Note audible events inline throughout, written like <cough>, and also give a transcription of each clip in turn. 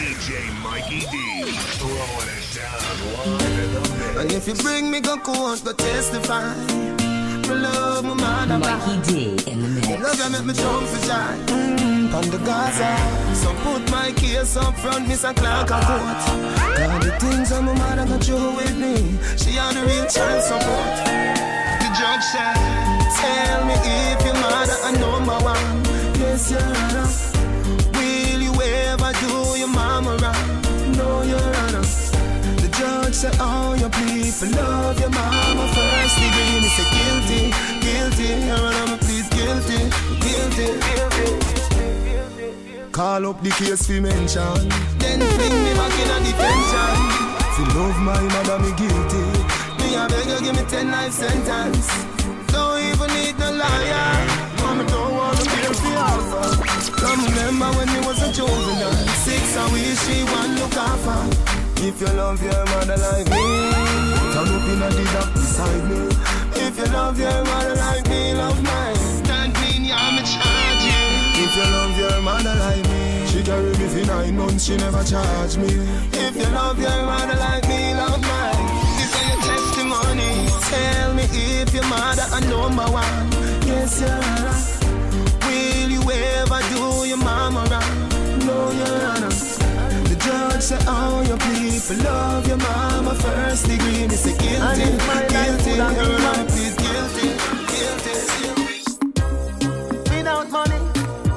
DJ Mikey D. Throwing it down live in the mix. And if you bring me go court, go testify. Me love my mother. Mikey D in the mix. Love you make me jump for joy. Mm, on the Gaza. So put my case up front, Mr. Clark a court. Got the things that my mother got you with me. She had the real child support. The judge said, Tell me if your mother a number one. Yes, your honor. Will you ever do your mama wrong? No, your honor. The judge said, Oh, you plead for love your mama first degree. Me say guilty, guilty. Your honor, me plead guilty, guilty, guilty. Call up the case for mention. Then fling me back in a detention. You love my mother, me guilty. Me I beg you give me ten life sentence. Don't even need no lawyer. Mama don't want to be the alpha. Come remember when me was a juvenile. Six I wish she one look after. If you love your mother like me, turn up in a dark beside me. If you love your mother like me, love mine. Stand clean, yeah, me charge you. If you love your mother like me, she carry me for nine months, she never charge me. If you love your mother like me, love mine. This is your testimony. Tell me if your mother a number one. Yes, your honor. Mama wrong? No, your honor. The judge said, Oh, you plead for love your mama first degree. Me say guilty, guilty. Your honor, please guilty, guilty. Without money,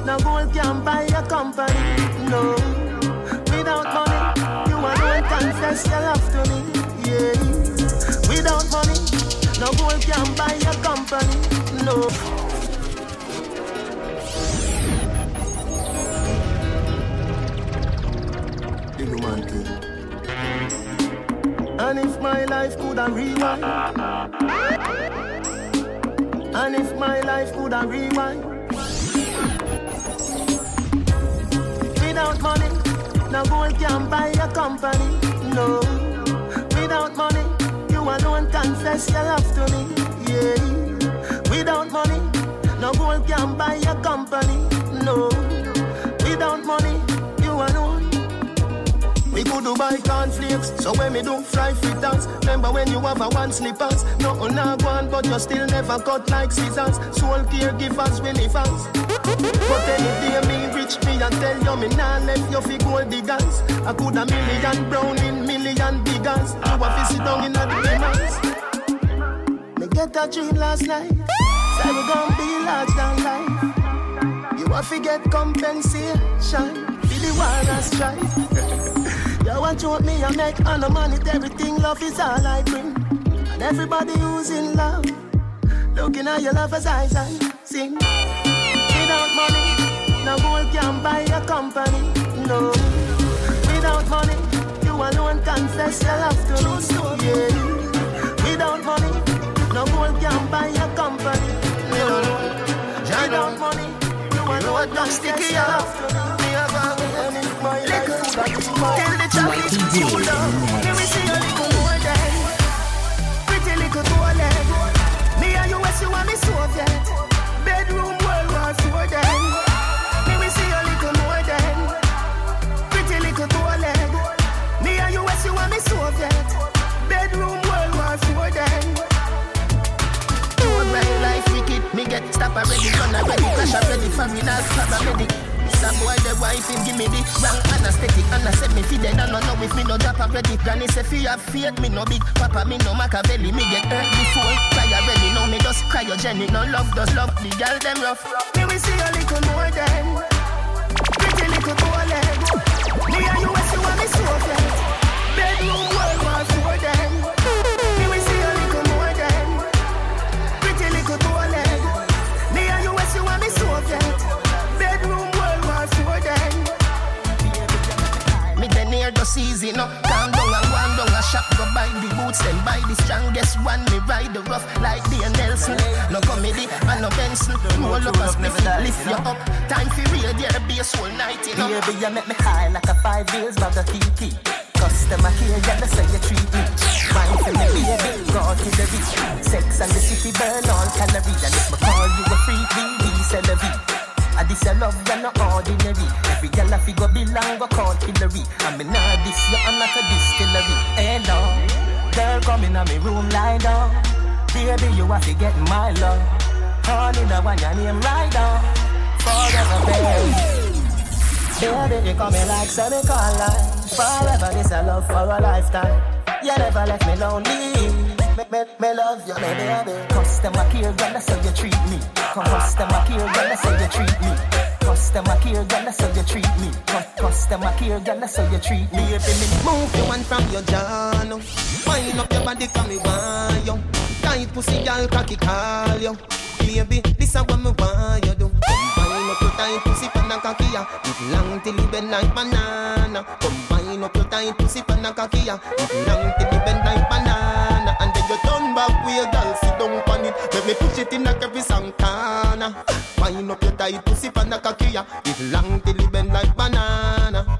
no gold can buy a company. No. Without money, you alone confess your love to me. Yeah. Without money, no gold can buy a company. No. And if my life could have rewind, and if my life could have rewind, without money, no gold can buy a company. No, without money, you alone confess your love to me. Yeah, without money, no gold can buy a company. No, without money. We could do buy cornflakes, so when me do fry fritters Remember when you have a one slippers? Nothing oh, not one, but you still never cut like scissors. Soul caregivers, we live us But any day me rich, me and tell you me nah left you fi gold diggers. I could a million brown in million diggers. You a fi sit down in a demons Me get a dream last night. Say we gon' be large than life. You a fi get compensation. Be the war and strife <laughs> You want to me and make and the money, everything love is all I bring. And everybody who's in love, looking at your lover's eyes and sing. Without money, no gold can buy a company. No. Without money, you alone confess your love to me. Yeah. Without money, no gold can buy a company. No. Without money, you alone confess your love to me. Tell the traffic love. mix. Let me see a little more than pretty little toilet. Me and you, you and me Soviet. Bedroom World War Four then. Let me see a little more than pretty little toilet. Me and you, you and me Soviet. Bedroom World War Four then. Road right life wicked. Me get stop already, gun already, crash already, foreigners paramedic. Some boy the wife him give me the wrong anesthetic And I said me fi dead and no know if me no drop a credit Granny say fi have faith me no big Papa me no Machiavelli. Me get hurt before Cry already. Now me just cryogenic No love does love the girl them rough. Me we see a little more than Pretty little toilet Me and you as you and me Soviet season no Calm down and one down a shop Go buy the boots then buy the strongest one Me ride the rough like the Nelson No comedy and no Benson Roll up a spiffy lift you up Time for real there be a soul night you know Baby, you make me high like a five bills bag of TT. Customer care, yeah, that's how you treat me. Wine for me, baby, go to the beach. Sex and the city burn all calories. And if me call you a freak, we we celebrate. And this your love, you're not ordinary. Every girl a figure belong go call Hillary. And me nah this I'm not a distillery. Eh, Hello, girl come in me room lie down. Baby you have to get my love. Honey the one your name right down. Forever baby. Baby you come in like semicolon. Forever this a love for a lifetime. You never left me lonely. Me, me, me love you, me baby. Customer care, girl, that's how you treat me. Customer care, girl, that's how you treat me. Customer care, girl, that's how you treat me. Customer care, girl, that's how you treat me. Baby, me Move your hand from your no. Wind up your body, come me want you. Tight pussy, girl, cocky call you. Baby, this is what me want you do. Combine up your tight pussy, pan and cocky ya. It long till it bend like banana. Combine up your tight pussy, pan and cocky ya. It long till it bend like banana. With your girl, sit down on it. Let me push it in like every Santana. Wind up your tight pussy, pan cocky ya. It long till it bend like banana.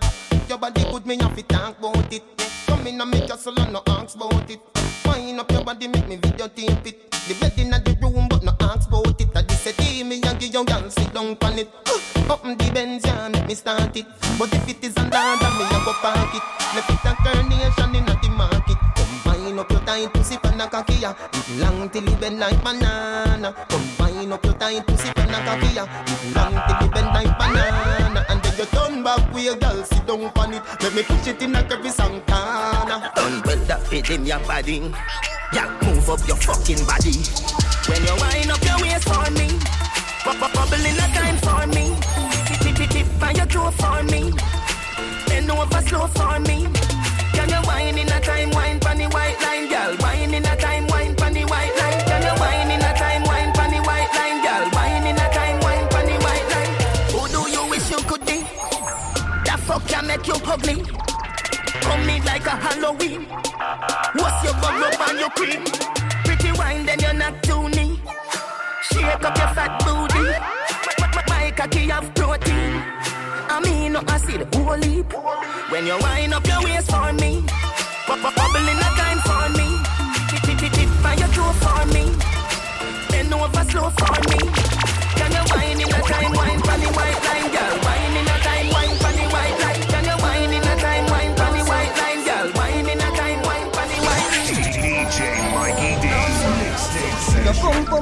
Your body good, me have to talk about it. Come in and make your soul and no ask about it. Wind up your body, make me videotape it. The bed in the room, but no ask about it. I just say, me and give your girl sit down on it. Uh, Open the Benz, yeah, make me start it. But if it is under, me a go park it. Left it a carnation in the market. Combine up your tight pussy pan a ya. It long till it bend like banana. Combine up your tight pussy pan a ya. It long till it bend like banana. And then you turn back with your girl sit down on it. Let me push it in like every Santana. Done well that fit in your body. Yeah, move up your fucking body. When you wind up your waist for me, bu- bu- bubble in a time for me. Tip tip tip tip your toe for me. Bend over slow for me. Can you wine in a time wine line, girl? Wine in a time wine wine in a time wine pon the white line, girl? Wine in a time wine pon the white line. Who do you wish you could be? That fuck can make you ugly. Come like a Halloween. What's your bug up and your cream? Pretty wine, then you're not too neat. Shake up your fat booty. M- m- My cocky have protein. I mean, no acid, whole heap. When you wind up your waist for me, bu- bu- bubble in a time for me. Tip tip tip tip on your toe for me. Bend over slow for me. Can you wine in a time wine the white line,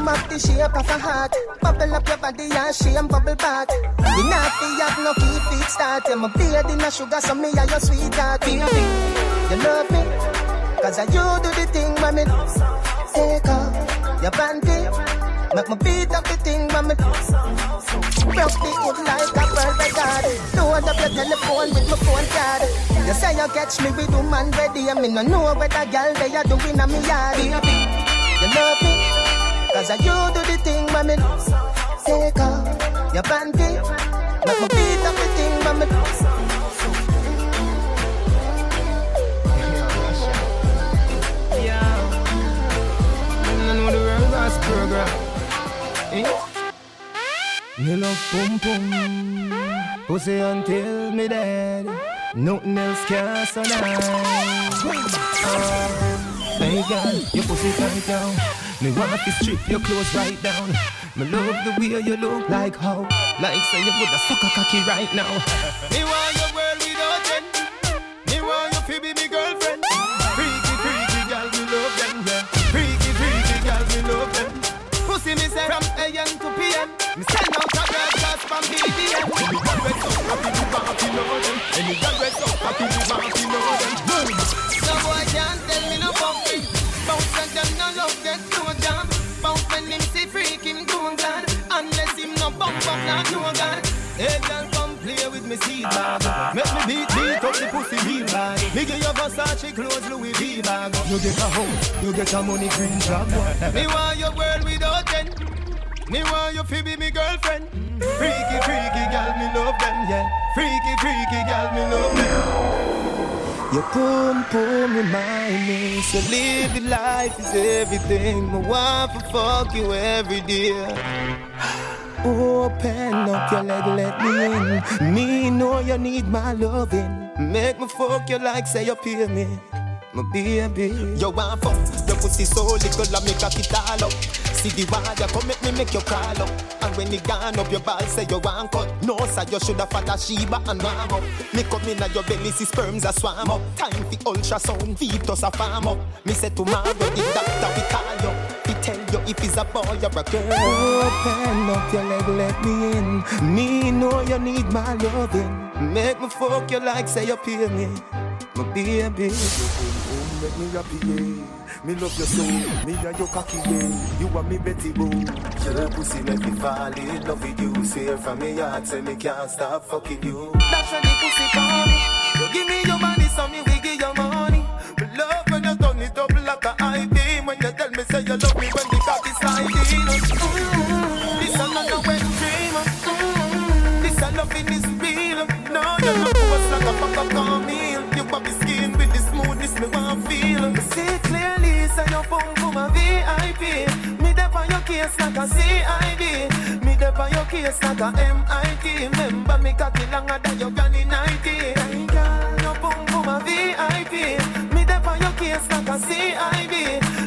Boom up the shape of a heart. Bubble up your body and shame bubble back. You fi have no key feet start. You my beard in a sugar, so me and your sweetheart. Baby, you love me, cause I you do the thing me take off your panty. Make me beat up the thing me Broke the hood like a birthday card. Load up your telephone with my phone card. You say you catch me with woman ready, and me no know what a girl they are doing on me yard. Baby, you love me, cause I you do the thing me take off your panty. Make me beat up the thing when me I know the world gas program. Me love pum pum, pussy until me dead. Nothing else can survive. Oh, hey girl, your pussy tight down. Me want to strip your clothes right down. Me love the way you look like how, like say you woulda suck a cocky right now. Me want your world without end. Me want you to be me girlfriend. Freaky, freaky girl, me love them, yeah. Freaky, freaky girl, me love them. Pussy me say from AM to PM. Me send out a broadcast from BDM. Any girl red so happy we want to know them. Any girl red so happy we want to know them. Hey girl come play with me seed bag. Make me beat beat up the pussy real bad. Me give you Versace clothes Louis V bag. You get a house, you get a money green job. Me want your world without end. Me want you to be me girlfriend. Freaky, freaky girl, me love them, yeah. Freaky, freaky girl, me love them. Your pum pum remind me, so live the life is everything. My wife will fuck you every day. Open up your leg, let me in. Me know you need my loving. Make me fuck you like say you pay me. My baby, you want fuck, you pussy so little, I make a it all up. See the water, come make me make you crawl up. And when it gone up, your ball say you want cut. No, sir, you shoulda follow Sheba and warm up. Me come in at your belly, see sperms a swam up. Time for ultrasound, fetus a farm up. Me say tomorrow, the doctor we call you. He tell you if he's a boy or a girl. Open up your leg, let me in. Me know you need my loving. Make me fuck you like say you pay me. My baby. Make me happy. Me love your soul, me and your cocky yeah. You and me Betty Boo. Your pussy make me fall in love with you. Swear from me heart, say me can't stop fucking you. That's when the pussy call me. You give me your money, so me we give you money. Me love when you turn it up like a high beam. When you tell me say you love me when This wet. Mm-hmm. This a is real. No, not like a fuck up meal. You skin with the smoothness me want feel. See clearly, say your a VIP. Me your case like a CID. Me your case like a MIT. Me longer than your granny 90. Your a VIP. Me your case like a CID.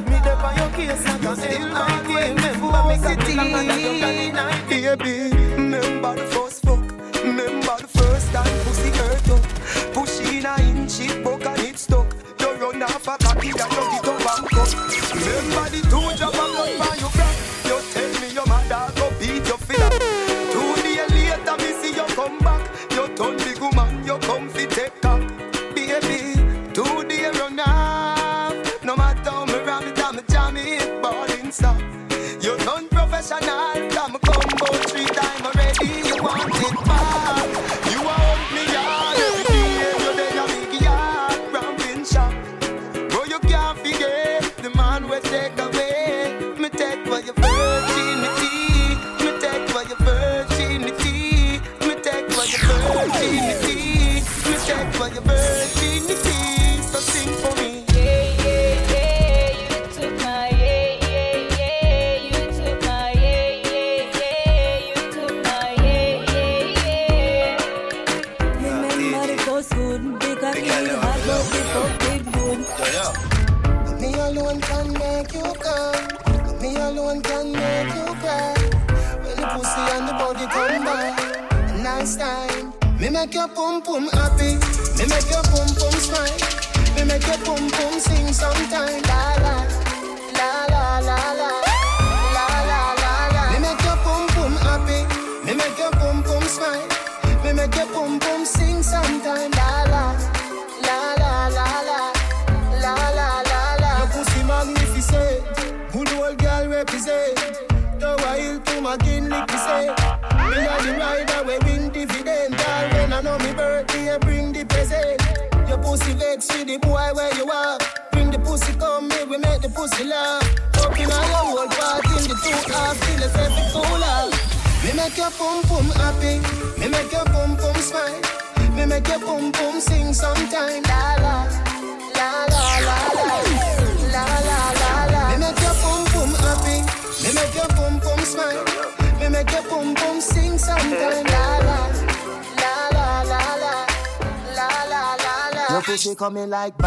Me your case like a MIT. 90. Baby, remember the first fuck. Remember the first time pussy hurt up. Push in a inch, it broke and it stuck. You run off a cocky and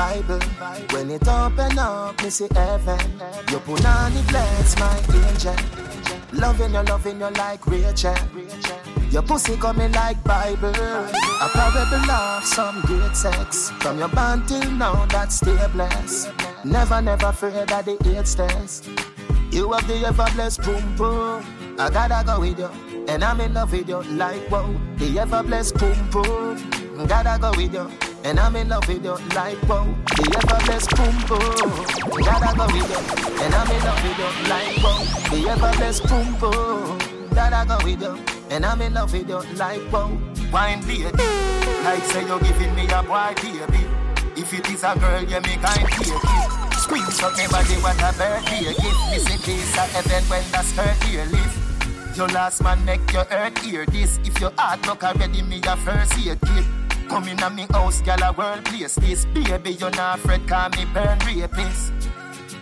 Bible. When it open up, me see heaven. You put Your punani bless my angel. Loving you, loving you like Rachel. Your pussy coming like Bible. A parable of some great sex. From your band till now, that's stay blessed. Never, never afraid of the AIDS test. You have the ever blessed boom boom. I gotta go with you, and I'm in love with you like whoa. The ever blessed boom boom. Gotta go with you, and I'm in love with you like whoa. The blessed boom boom. Gotta go with you, and I'm in love with you like whoa. The blessed boom boom. Gotta go with you, and I'm in love with you like whoa. Wine baby, like say you're giving me a boy baby. If it is a girl, you make kind take it. Squeeze up my body, what a birthday gift. Miss it is a heaven when that's her ear lift. Your last man make your earth hear this. If your heart look already, me a first aid kit. Come in a me house, gal a world place this. Baby, you not afraid, call me burn rapist.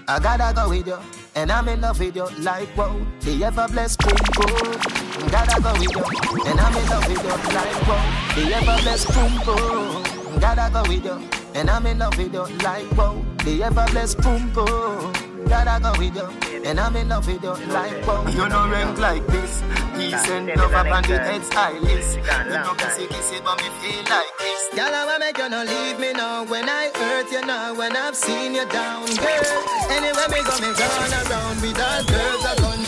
I gotta go with you, and I'm in love with you like whoa. The ever blessed boom boom. Gotta go with you, and I'm in love with you like whoa. The ever blessed boom boom. Gotta go with you, and I'm in love with you like whoa. The ever blessed boom boom. That I go with you. And I'm in love with you like wow. Oh. You know rank like this. Peace and love up on the head stylist. You know kissy kissy but me feel like this. Girl, I wanna make you not leave me now. When I hurt you now, when I've seen you down, girl. Anywhere me go, me run around with all girls, a country,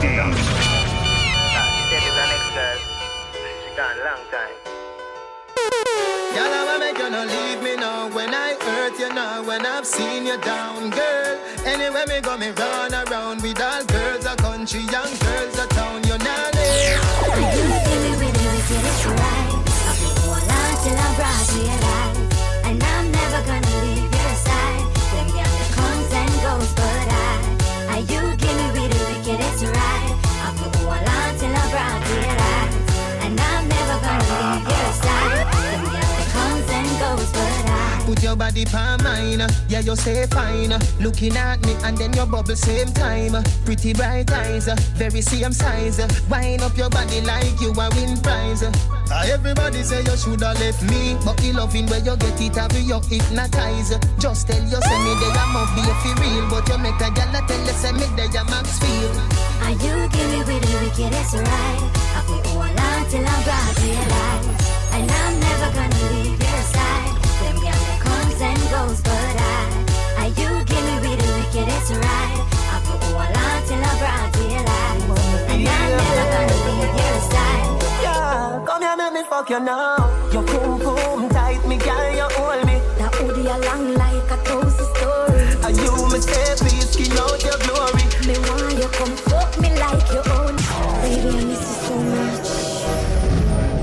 Mikey D. Girl, I make you not leave me now. When I hurt you now, when I've seen you down, girl. Anywhere me go, me run around with all girls, a country, young girls, a town. You know Your body pa mine, yeah you say fine. Looking at me and then your bubble same time. Pretty bright eyes, very same size. Wind up your body like you a win prize. Ah, Everybody say you shoulda left me, but the loving where you get it have you hypnotize. Just tell you say me there I'm be for real, but you make a gal tell you say me there I'm max feel. Are you give me the wickedest right? I feel hold on till I'm brought to your life. And I'm never gonna leave your but I. Are you give me with the wickedest? I hold on till I'm brought to your life. And I'm never gonna your side. Yeah, come here, make me fuck you now. Your boom boom tight, me girl, you hold me. That hoodie along like a toast story. And you me say please skin out your glory. Me want you come fuck me like your own. Baby, I miss you so much.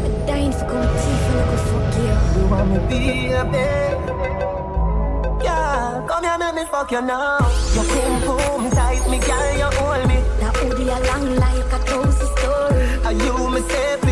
I'm dying for come teeth and I go fuck you. You want me baby? Come here, make me fuck you now. Your boom boom tight, me girl, you hold me. That hoodie along like a toast story. And you me say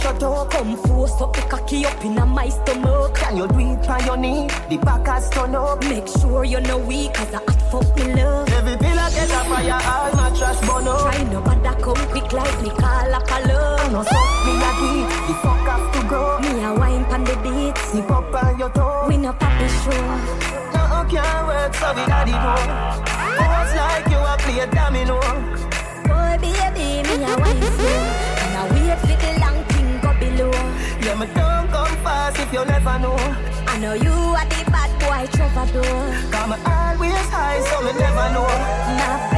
shut up. Come force up the cocky up in a my stomach. Can you do it on your knee? The back has turn up. Make sure you're no weak, cause I hot fuck me love. Every pillar get a fire, all mattress burn up. Try no bother come quick like me call up a love. No suck me a deep, the fuck have to go. Me a wine pon the beat. Sip up on your toe. We no papi show. No can't work, so we got it home. Pose like you a play domino. Boy, baby, me a wine slow. And I wait for the Yeah, me don't come fast if you never know. I know you are the bad boy troubadour. Come always high, so me never know. Now,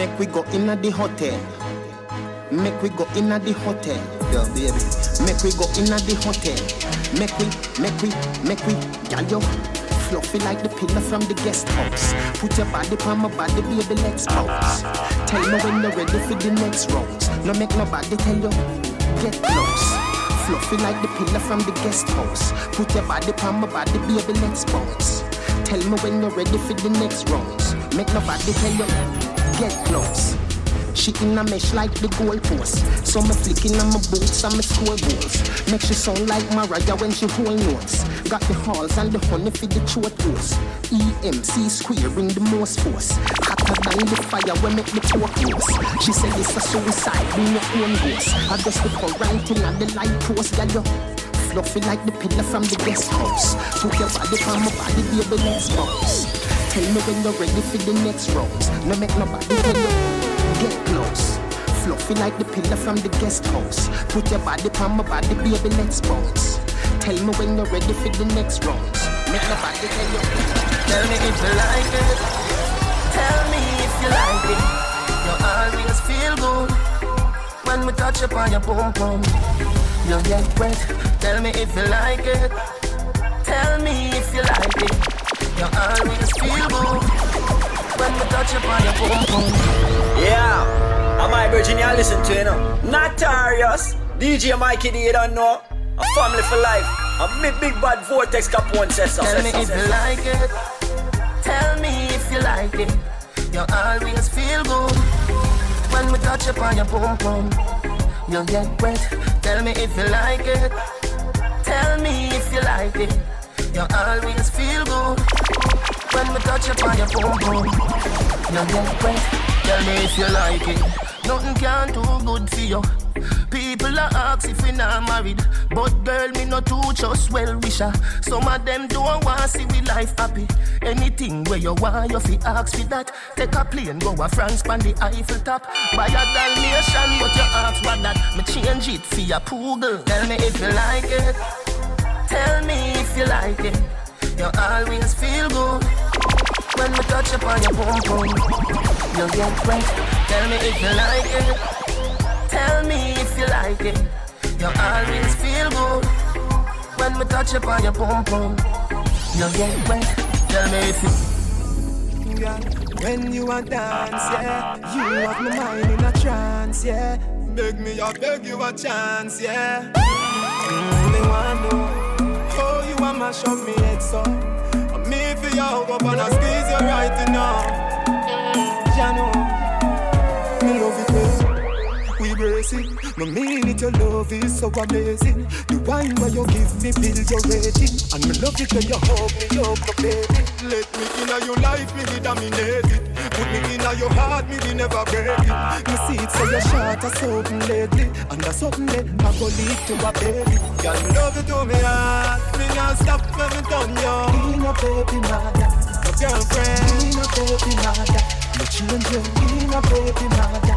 Make we go in at the hotel. Make we go in at the hotel. Yeah, baby. Make we go in at the hotel. Make we, make we, make we, girl, you fluffy like the pillar from the guest house. Put your body on my body, baby, let's pose. Tell me when you're ready for the next round. No make nobody tell you, get close. Fluffy like the pillar from the guest house. Put your body on my body, baby, let's bounce. Tell me when you're ready for the next rounds. Make nobody tell you, get close. She in a mesh like the goalpost. So me flicking on my boots and my score goals. Make she sound like Mariah when she hold notes. Got the halls and the honey for the throat hose. EMC square bring the most force. Hotter than the fire when make the pork roast. She said it's a suicide, bring your own ghost. I just the current thing and the light post, you fluffy like the pillar from the guest house. Put your body on my body, baby, let's bounce. Tell me when you're ready for the next rounds. No make nobody tell you. Get close. Fluffy like the pillar from the guest house. Put your body on my body, baby, let's bounce. Tell me when you're ready for the next rounds. Make nobody tell you. Tell me if you like it. Tell me if you like it. You always feel good when we touch upon your pum pum, you'll get wet. Tell me if you like it. Tell me if you like it. You always feel good when we touch upon your pum pum. Yeah, I'm my virgin, you listen to you know. DJ Mikey D, you don't know. A family for life. A big, big bad vortex Capone says so. Tell me if you like it. Tell me if you like it. You always feel good when we touch upon your pum pum. You'll get wet. Tell me if you like it. Tell me if you like it. You always feel good when we touch up on your pum pum. You'll get wet. Tell me if you like it. Nothing can do good for you. People are ask if we not married, but girl, me not too just well wisher. Some of them don't want see we life happy. Anything where you want, you fi ask for that. Take a plane, go a France, pan the Eiffel top. Buy a Dalmatian, but you ask what that. Me change it for your poodle. Tell me if you like it. Tell me if you like it. You always feel good when we touch upon your pum pum. You'll get wet. Tell me if you like it. Tell me if you like it. You always feel good when we touch upon your pum pum. You'll get wet. Tell me if you. Yeah. When you a dance, yeah, you have my mind in a trance, yeah. Beg me, I beg you a chance, yeah. Mm, me want know how you a mash up me head so. And me for you hug up and squeeze you right. Mm, ya know, me love it well. We brace it, no mean it, your love is so amazing. The wine where you give me build your rating, and me love it when you hug me up, baby. Let me inna your life, me dominate it. Put me inna your heart, me be never break it. Me see it so you short or something lately, and that's something that I go lead to a baby. Girl, me love you to me heart, me not stop when me done you. Be no baby mother, no girlfriend. Be no baby mother, no children. Be no baby mother.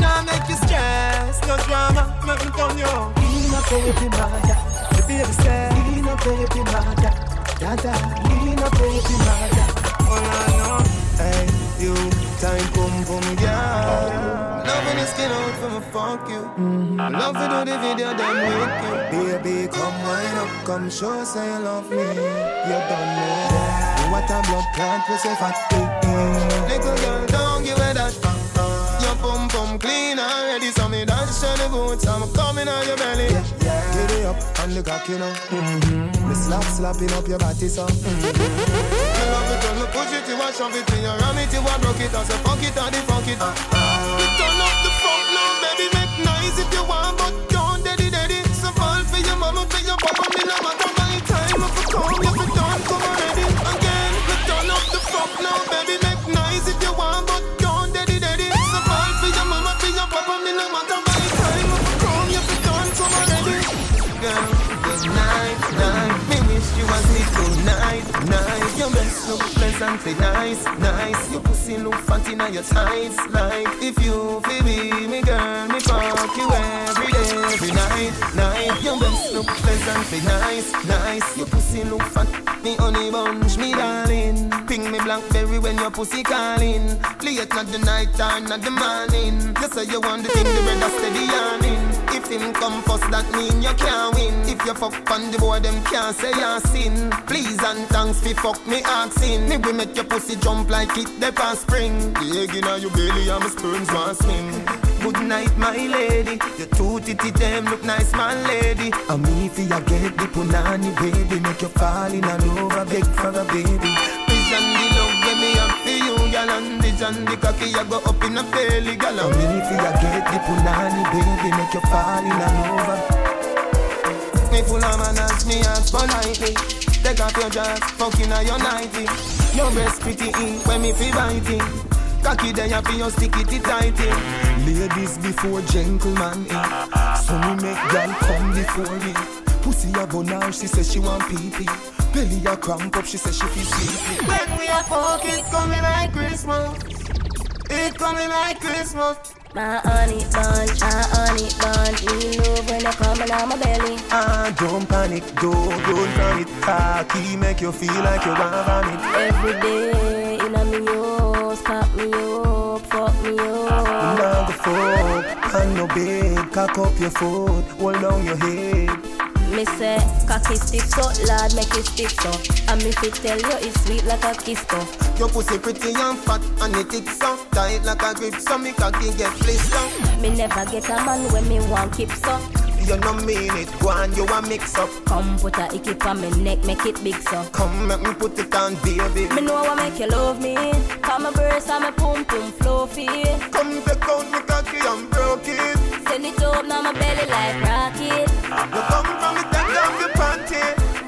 Now make you stress, no drama, make me done you. Be no baby mother, the baby say. Be no baby mother, dada. Be no baby mother. Oh I know, Hey, you, time boom boom, yeah. Loving the skin out from a fuck you. Mm-hmm. Love to do the video, then with you. Baby, come wind up, come show, say you love me. You don't know what a blood clot we say fat. Little girl, don't give it that. Your pum pum clean already, so me dance to the boots. I'm coming on your belly. Up and the cock, you know. Mm-hmm. Me slap slapping up your body, so. You love it when me push it, you a shove it, you ram it, you a broke it, I say fuck it, and the fuck it. We turn up the funk now, baby, make noise if you want, but don't daddy daddy. So fall for your mama, for your papa, me no matter my time. If you come, if you don't pleasantly nice, nice. Your pussy look fat in your tights, like if you feel me, me girl, me fuck you every day, every night, night. Your best look pleasant, pleasantly nice, nice. Your pussy look fat, me honey bunch, me darling. Ping me blackberry when your pussy calling. Late not the night time, not the morning. You say you want the thing, the brother steady yawning. If him come first, that mean you can't win. If you fuck on the boy, them can't say you sin. Please and thanks fi fuck me asking. Me we make your pussy jump like it the past spring. The egg inna your belly and my sperms want swim. Good night, my lady. Your two titty them look nice, my lady. And me fi ya get the punani baby, make you fall in love, a beg for a baby. Vision the love you, and the cocky ya go up in a girl. And me fi ya get the punani baby, make you fall in love. Me full of manners, me ask politely. Take off your dress, fucking on your nighty. Your breast pretty ink when me feel biting. Cocky there for your stick it tighty. Ladies before gentlemen in. Eh. So me make girl come before me. Pussy a go now, she says she want pee pee. Belly a cramp up, she says she feel sleepy. When we a fuck, it coming like Christmas. It coming like Christmas. My honey bunch, my honey bunch. You love when you coming on my belly. Ah, don't panic, don't roll from it. Cocky make you feel like you want vomit. Every day in a me house, pop me up, fuck me up. Now the fuck, and no bed, Cock up your foot, hold down your head. Me say, cocky stiff so, lad make it stiff so. And me fit tell you it's sweet like a kiss so. Your pussy pretty and fat and it is so tight like a grip, so me cocky get blister. Me never get a man when me want keep so. You no mean it, go on, you a mix up. Come put a icky on me neck, make it big so. Come make me put it on, baby. Me know what make you love me. Come a burst and me pum pum fluffy. Come take out me cocky and broke it. Send it up now my belly like rocket. You come from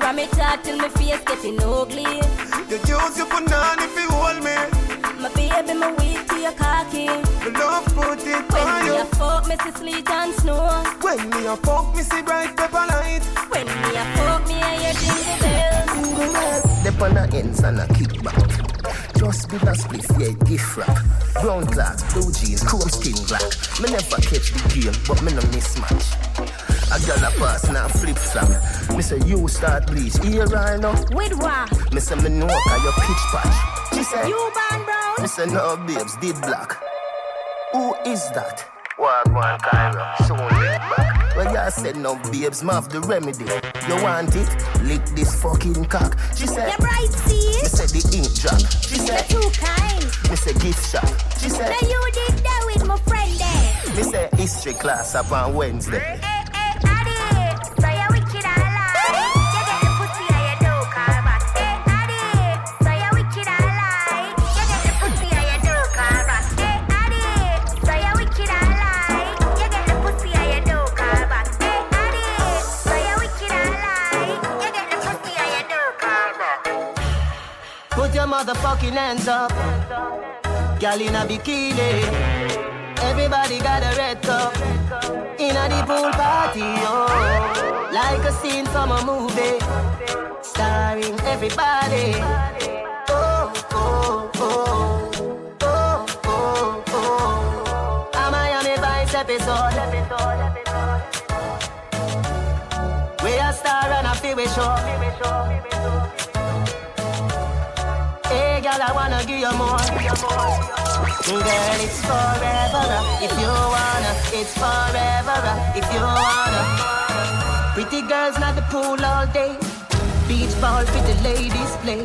From it out till my face getting ugly. You use your banana if you hold me. My baby, my weak to your cocky. Me love put it When on me you. a fuck, me see sleet and snow. When me a fuck, me see bright pepper light. When me a fuck, me a hear jingle bells. Dep on the ends and a kickback. Just be a spliff, yeah, gift wrap. Brown glass, blue jeans, chrome skin black. Me never catch the game, but me no mismatch. A gal a pass now flip flop. Me say you start bleach, here right now. With what? Me say me know cause you pitch patch. She say You ban brown? Me say no babes did black. Who is that? Wagwan Cairo, soon lick back. Well, you said no babes, ma have the remedy. You want it? Lick this fucking cock. She said, You bright see? Me say the ink drop. She said, You're said, too kind. Me say gift shop. She said, Now you did that with my friend there. Me say history class up on Wednesday. Motherfucking hands up. Girl in a bikini. Everybody got a red cup. In a the pool party, oh. Like a scene from a movie. Starring everybody. Oh, oh, oh. Oh, oh, oh. A Miami Vice episode. We a star and a feel we show. Hey, girl, I wanna give you more. Girl, it's forever if you wanna. It's forever if you wanna. Pretty girls not the pool all day. Beach ball for the ladies play.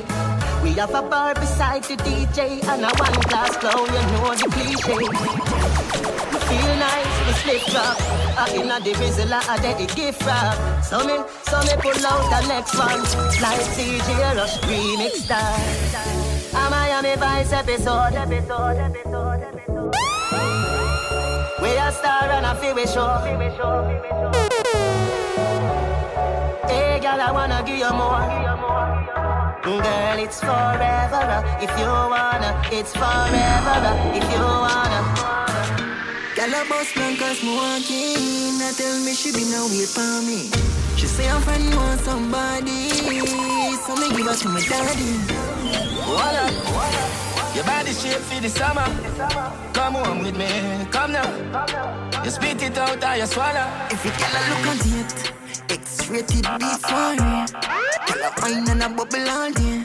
We have a bar beside the DJ and a one class flow. You know the cliche. Me feel nice, me slip drop. I inna the drizzle, I get the gift wrap. So me, so me pull out the next one. Like CJ Rush remix style. A Miami Vice episode. episode, episode, episode. We a star and a feel we show. Hey, girl, I wanna give you more. Girl, it's forever if you wanna. It's forever if you wanna. Girl a boss man cause me walk in I tell me she be no wait for me She say her friend want somebody So me give her to my daddy Voila. Your body shape for the summer. Come on with me, come now. You spit it out or you swallow. If you girl a look at it X-rated beat for her wine and a bubble all day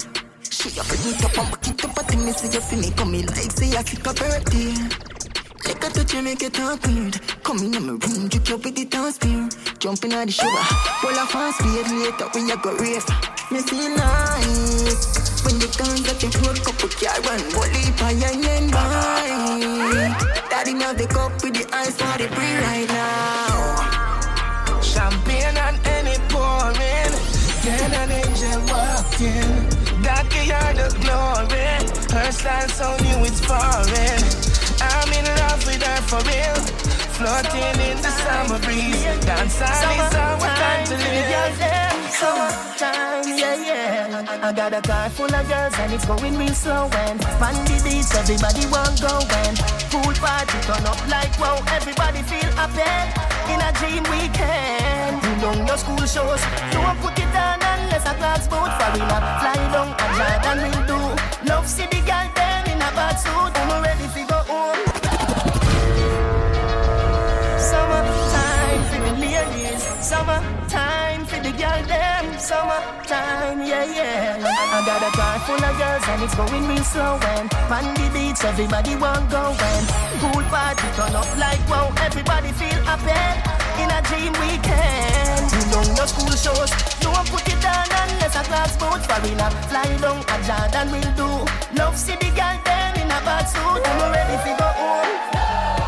She a bring it up and back it up At me say you feel me come me like say I sick a birthday Touch you make it talk weird Come in my room, you with the town spear Jumping on the shower Pull a fast speed later when you go rave Me feel nice when that you put couple car and bully for your end by Daddy now the cup with the ice for the free right now Champagne and any pouring. Then an angel walked in. That are the glory. Her style so new, it's foreign. For real. Floating in the summer breeze. Dance all is our time to live. Summertime, yeah, yeah. I got a car full of girls and it's going real slow. And the beach, everybody want going. And pool party turn up like wow. Everybody feel happy in a dream weekend. You know your school shows, don't put it on unless a class boat for we not fly down and Jordan will do. Love see the girl them in a bad suit, Ladies, summertime for the girl them, summer time, yeah, yeah. I got a car full of girls and it's going real slow. And on the beach, everybody want go. And pool party turn up like wow, everybody feel happy. In a dream weekend, you know no school shows. No one put it on unless a class boat farina. Fly down a Jordan will do. Love see the girl them in a bad suit. I'm ready to go home.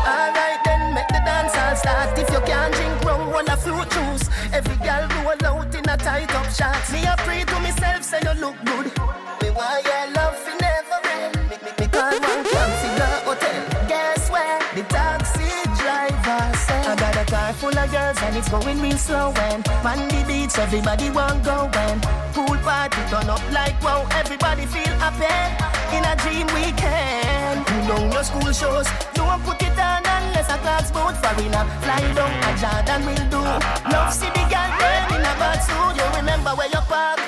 Alright then, make the dance all start. If you can't drink one a fruit juice. Every girl roll out in a tight up shot. Me a pray to myself, say you look good. Me why your love fi never end. Me, me, me call one <laughs> the hotel. Guess where? The taxi driver said. I got a car full of girls and it's going real slow. And on the beach, everybody want go. And pool party turn up like wow, everybody feel happy. In a dream weekend, you know your school shows. Don't put it on unless a clock's boat foreigner. Fly down a Jordan will do. Love see the girl them in a bad suit. You remember where you park.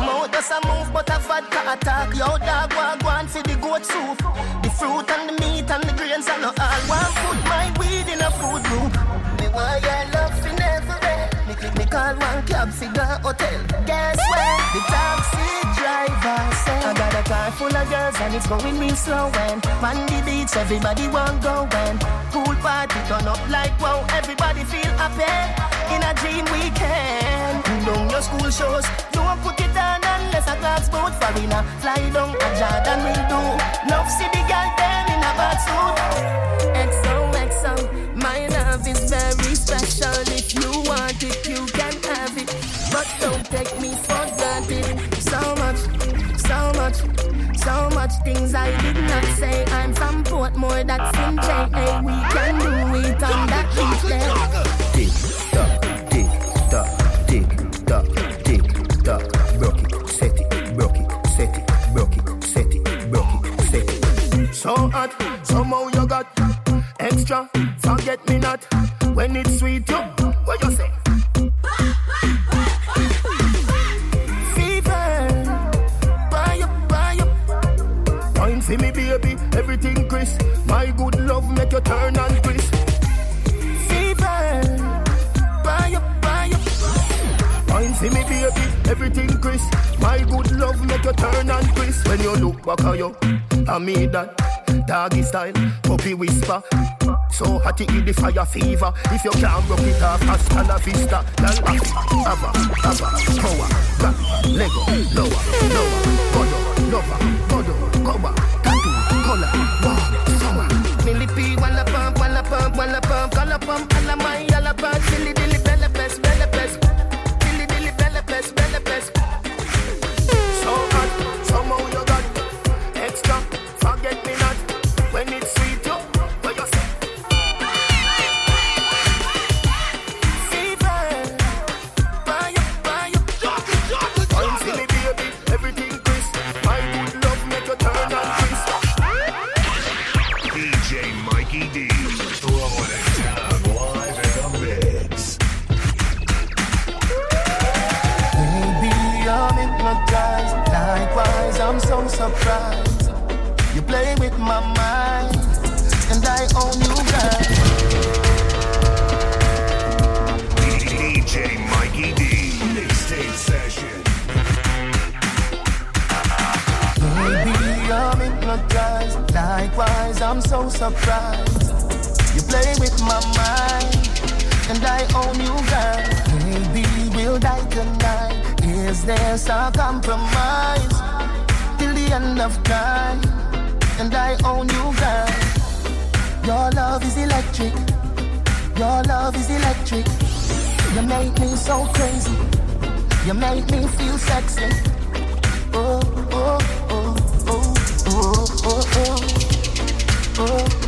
Mouth does a move, but a vodka attack. Yo, dog, want go on for the goat soup. The fruit and the meat and the grains and all. Want put my weed in a food group. Me want your love fi never end. Me, me, call one cab fi go hotel. Guess where? The taxi full of girls and it's going real slow. And on the beach, everybody want go. And pool party turn up like wow, everybody feel happy. In a dream weekend, know your school shows. Don't put it on unless a class boat foreigner. Fly down a Jordan will do. Love see the girl them in a bad suit. XOXO, my love is very special. If you want it, you can have it. But don't take me for granted. So much, so much, so much things I did not say. I'm from Portmore, that's in J.A. We can do it on that beach there. Tick tock, tick tock, tick tock, tick tock. Broke it, set it, broke it, set it, broke it, set it, broke it, set it. So hot, somehow you got extra. Forget me not when it's sweet. You, what you say? You turn and crisp. Fever, buy up, buy for me, baby, everything crisp. My good love make you turn and crisp. When you look back at you, I mean that. Doggy style, puppy whisper. So hot it in the fire fever. If you can't rock it off, hasta la vista. Girl, ava, ava, power, back, lego, lower, lower, godo, lover, pump, You feel sexy. Oh, oh, oh, oh, oh, oh, oh. Oh, oh,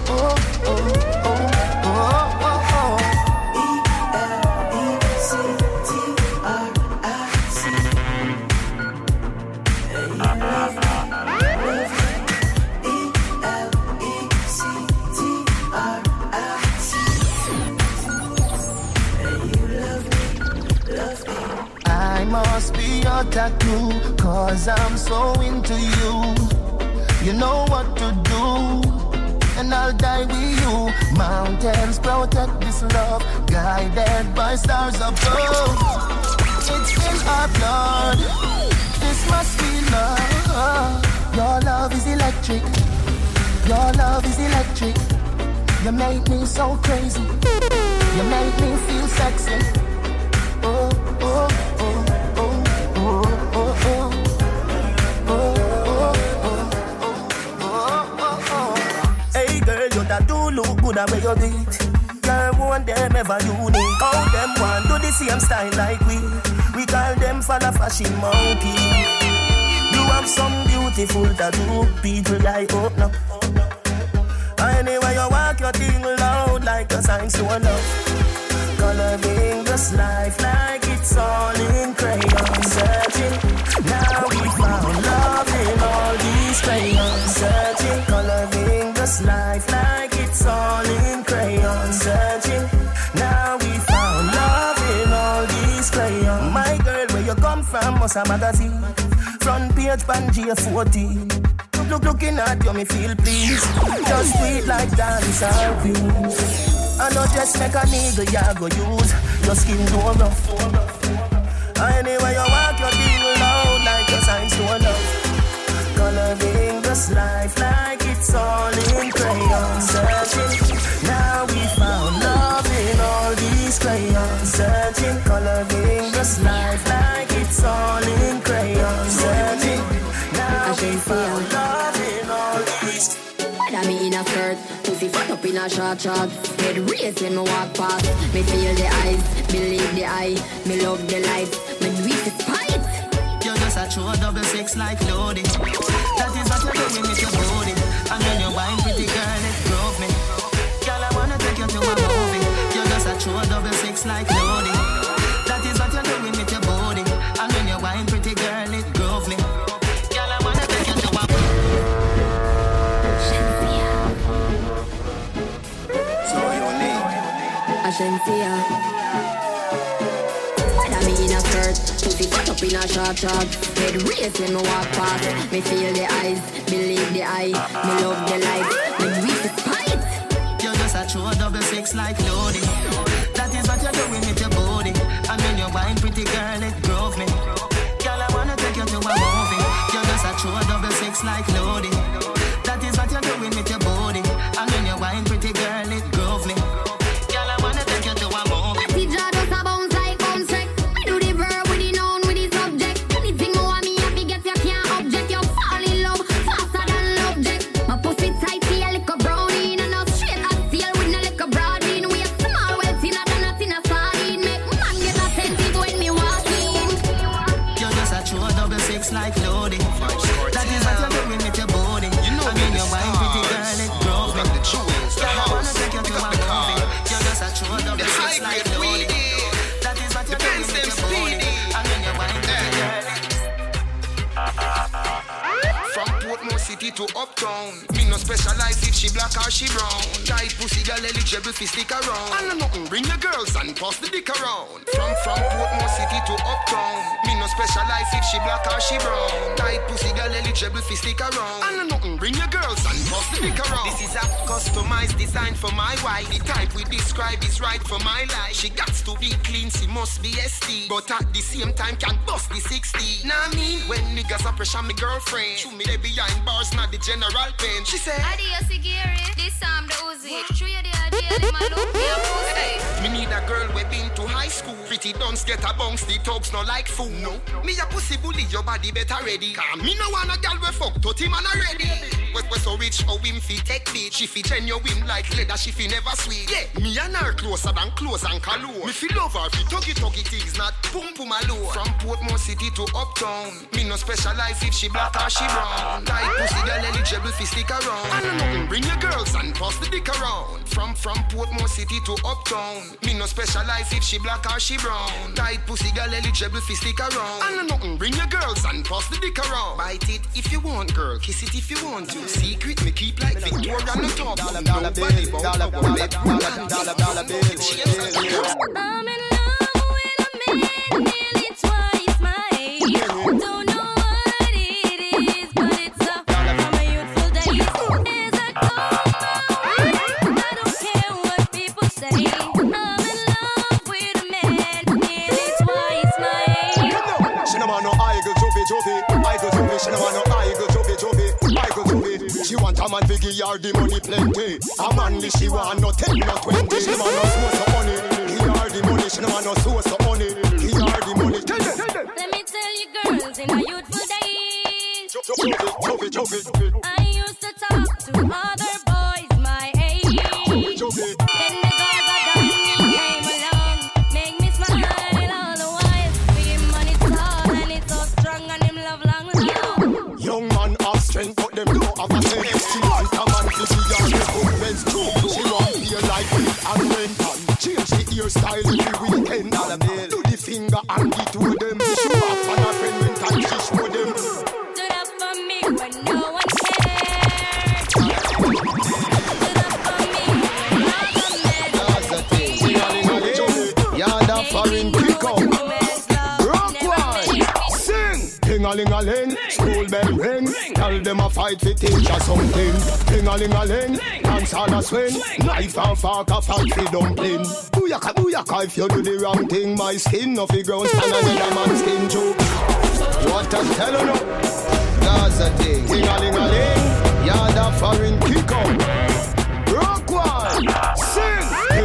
your tattoo, cause I'm so into you. You know what to do, and I'll die with you. Mountains protect this love, guided by stars above. It's in our blood. This must be love. Your love is electric. Your love is electric. You make me so crazy. You make me feel sexy. You look good at where you do it. Girl, one them ever unique. All them want do the same style like we. We call them for the fashion monkey. You have some beautiful tattoo, people like oh, open up. Anyway, you walk your thing loud like a sign to a love. Coloring this life like it's all in crayon. Searching, now we found love in all these crayons. Searching, was a magazine. Front page, Pangea 14. Look, looking at you, me feel pleased. Just sweet like dancer queens. I know just make a needle, ya go use. Your skin no rough. Anyway, you walk your thing loud like your signs to love. Coloring this life like it's all in crayon. Searching, now we found love in all these crayons. Searching, in a short short Head raised when me walk past Me feel the eyes, believe the eye Me love the life, me do it despite You're just a true double six like loading. That is what you're doing with your booty. And when you wine pretty Ashensia Whether me in a skirt, pussy fat up in a short short Head raised when me walk past Me feel the eyes, believe the eye Me love the life, me do it despite You're just a true double six like loading. That is what you're doing with your booty. And when you wine pretty girl, it drove me. Girl, I wanna take you to a movie. You're just a true double six like loading. That is what you're doing with your booty. Specialize if she black or she brown. Tight pussy girl eligible fi stick around. And no nothing bring your girls and toss the dick around. From from Portmore City to Uptown. Me no specialize if she black or she brown. Tight pussy girl eligible fi stick around. And no nothing bring your girls and toss the dick around. This is a customized design for my wife. The type we describe is right for my life She got to be clean, she must be ST But at the same time can bust the 60 Nah I mean when niggas a pressure me girlfriend Shoot me they behind bars not the general pain She say Adios, Gary. This time the Uzi. Show you the idea, the man me a pussy. Me need a girl we been to high school. Pretty dunce get a bounce, the thugs no like fool. No, me a pussy bully, your body better ready. Cause me no want a girl we fuck, to him and already. We we so rich, how him fi take beat. She fi genuine like leather, she fi never sweet. Yeah, me and her closer than close and cologne. Me fi love her fi tuggy tuggy things, not boom boom alone. From Portmore City to Uptown, me no specialize if she black or she brown. Tight pussy girl eligible fi stick around. And no nothing bring your girls and toss the dick around. From from Portmore City to Uptown, me no specialize if she black or she brown. Tight pussy girl eligible fi stick around. And no nothing bring your girls and toss the dick around. Bite it if you want, girl. Kiss it if you want to. Secret me keep like Victoria no top. Nobody but dollar, dollar, dollar, dollar, dollar bills. I'm in love with a man nearly twice my age. Don't know what it is, but it's a from my youthful days. As I go, I don't care what people say. Man figure her the money plenty. A man the she want no ten, no twenty. She man no so so money. Give her the money, she no want no so so money. Give her the money. Tell them. Let me tell you, girls, in my youthful days, Chop it, chop it, chop it. Hairstyle a fight for teacher something. Ting-a-ling-a-ling, dance all a swing. Knife and fork a fight for dumpling. Booyaka, booyaka, if you do the wrong thing, my skin no fi ground stand another man's skin too. What I'm telling you, that's a thing. Ting-a-ling-a-ling, yard a foreign kick out. Rock one,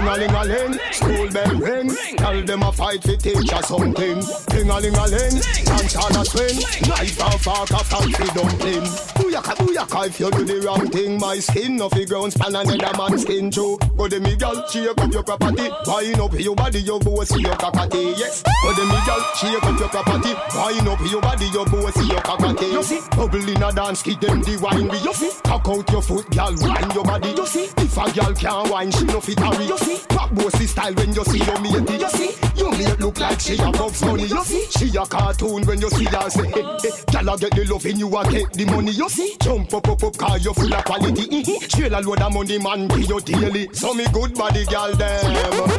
sing. Ting-a-ling-a-ling, school bell ring. Tell them a fight for teacher something. Ting-a-ling-a-ling, dance all a swing. Knife and fork a for dumpling. Booyaka, booyaka, if you do the wrong thing, my skin no fi ground span another man's skin too. Go de me gal, shake up your property. Wind up your body, your boy see your cockatoo. Yes, go de me gal, shake up your property. Wind up your body, your boy see your cockatoo. You see, bubble in a dance, give them the wine. You see, cock out your foot, gal, wind your body. You see, if a gal can't wine, she no fit hurry. You see, pop bossy style when you see your matey. You see, you make look like she a Bugs Bunny. You see, she a cartoon when you see her say, hey, hey, gal a get the love in you a get the money. You see, jump up, up, up, car you full of quality. Mm-hmm. Trail a load of money, man, pay you daily. So me good body, gal them.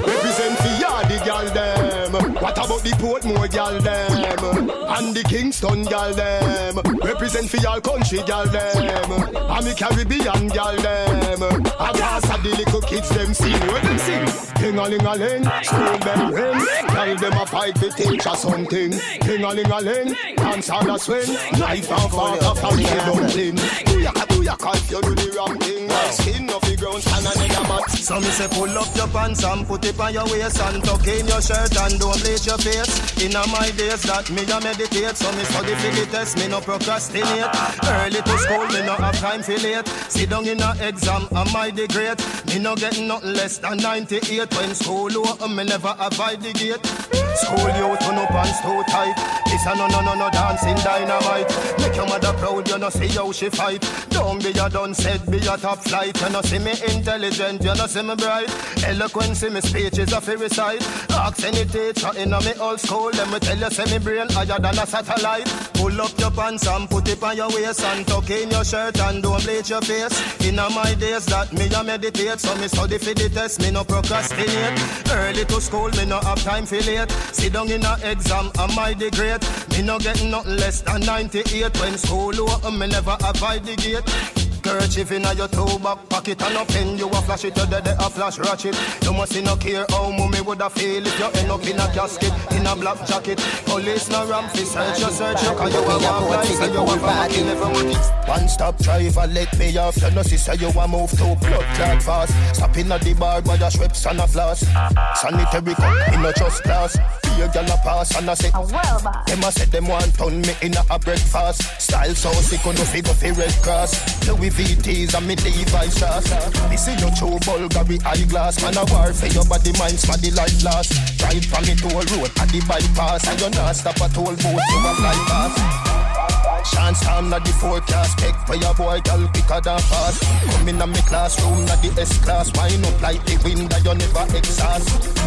Represent for ya, the gal them. What about the Portmore gal them? And the Kingston gal them. Represent for y'all country gal them. And me Caribbean gal them. I a the little kids them sing. Where them sing? Ting-a-ling-a-ling, school bell ring. Tell them a fight for teacher something. Ting-a-ling-a-ling, dance all a swing. Knife and fork a fancy dumpling. Booyaka, if you do the wrong thing. Skin off the ground, stand another mat. So me say pull up your pants and put it on your waist and tuck in your shirt and don't bleach your face. In my days that me a meditate, so me study for the test, me no procrastinate. Early to school, me no have time for late. Sit down in a exam, am I the great? Me no get nothing less than 98 when school open, me never avoid the gate. School you turn up pants too tight. This a no no no no dancing dynamite. Make your mother proud, you no see how she fight. Don't be a done said, be a top flight. You no see me intelligent, you no see me bright. Eloquence in me speech is a fairy side. Ask any teacher in a me old school, let me tell you, say me brain higher than a satellite. Pull up your pants and put it on your waist and tuck in your shirt and don't bleach your face. In my days that me a meditate, so me study for the test, me no procrastinate. Early to school, me no have time for late. Sit down in a exam, am I the great? Me no get nothing less than 98 when school open, me never avoid the gate. Kerchief in your toe back pocket and a pen you a flash it, you dead a flash ratchet. You must no care how mommy woulda feel if you end up in a casket in a black jacket. Police no ram fi search you, search you, 'cause you a walk like say you a fuck you never want it. One stop driver, let me off. You know, sister, you a move to blood clot fast. Stop in at the bar, by the Schweppes and a floss. Sanitary cup in a trust class. Be a gal a pass and I say, them a say them want turn me in a, a breakfast. Style so sick, on no figure fi red cross. Louis VTs and me Levi's shots. This is your true Bulgari eyeglass. Man a war for your body, mind, smaddy life last. Drive from me toll road at the bypass. And you're not stop at toll booth, you a fly past. Chance time na the forecast Pick for your boy, girl, quicker than fast Come in a me classroom, na the S-class Wind up like the wind that you never exhaust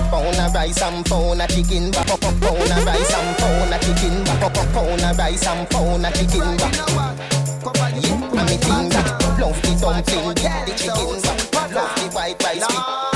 Pound of rice and pound of chicken back up up Pound of rice and pound of chicken back up up Pound of rice and pound of chicken back Yeah, me that Love the dumpling, the chicken back Love the white rice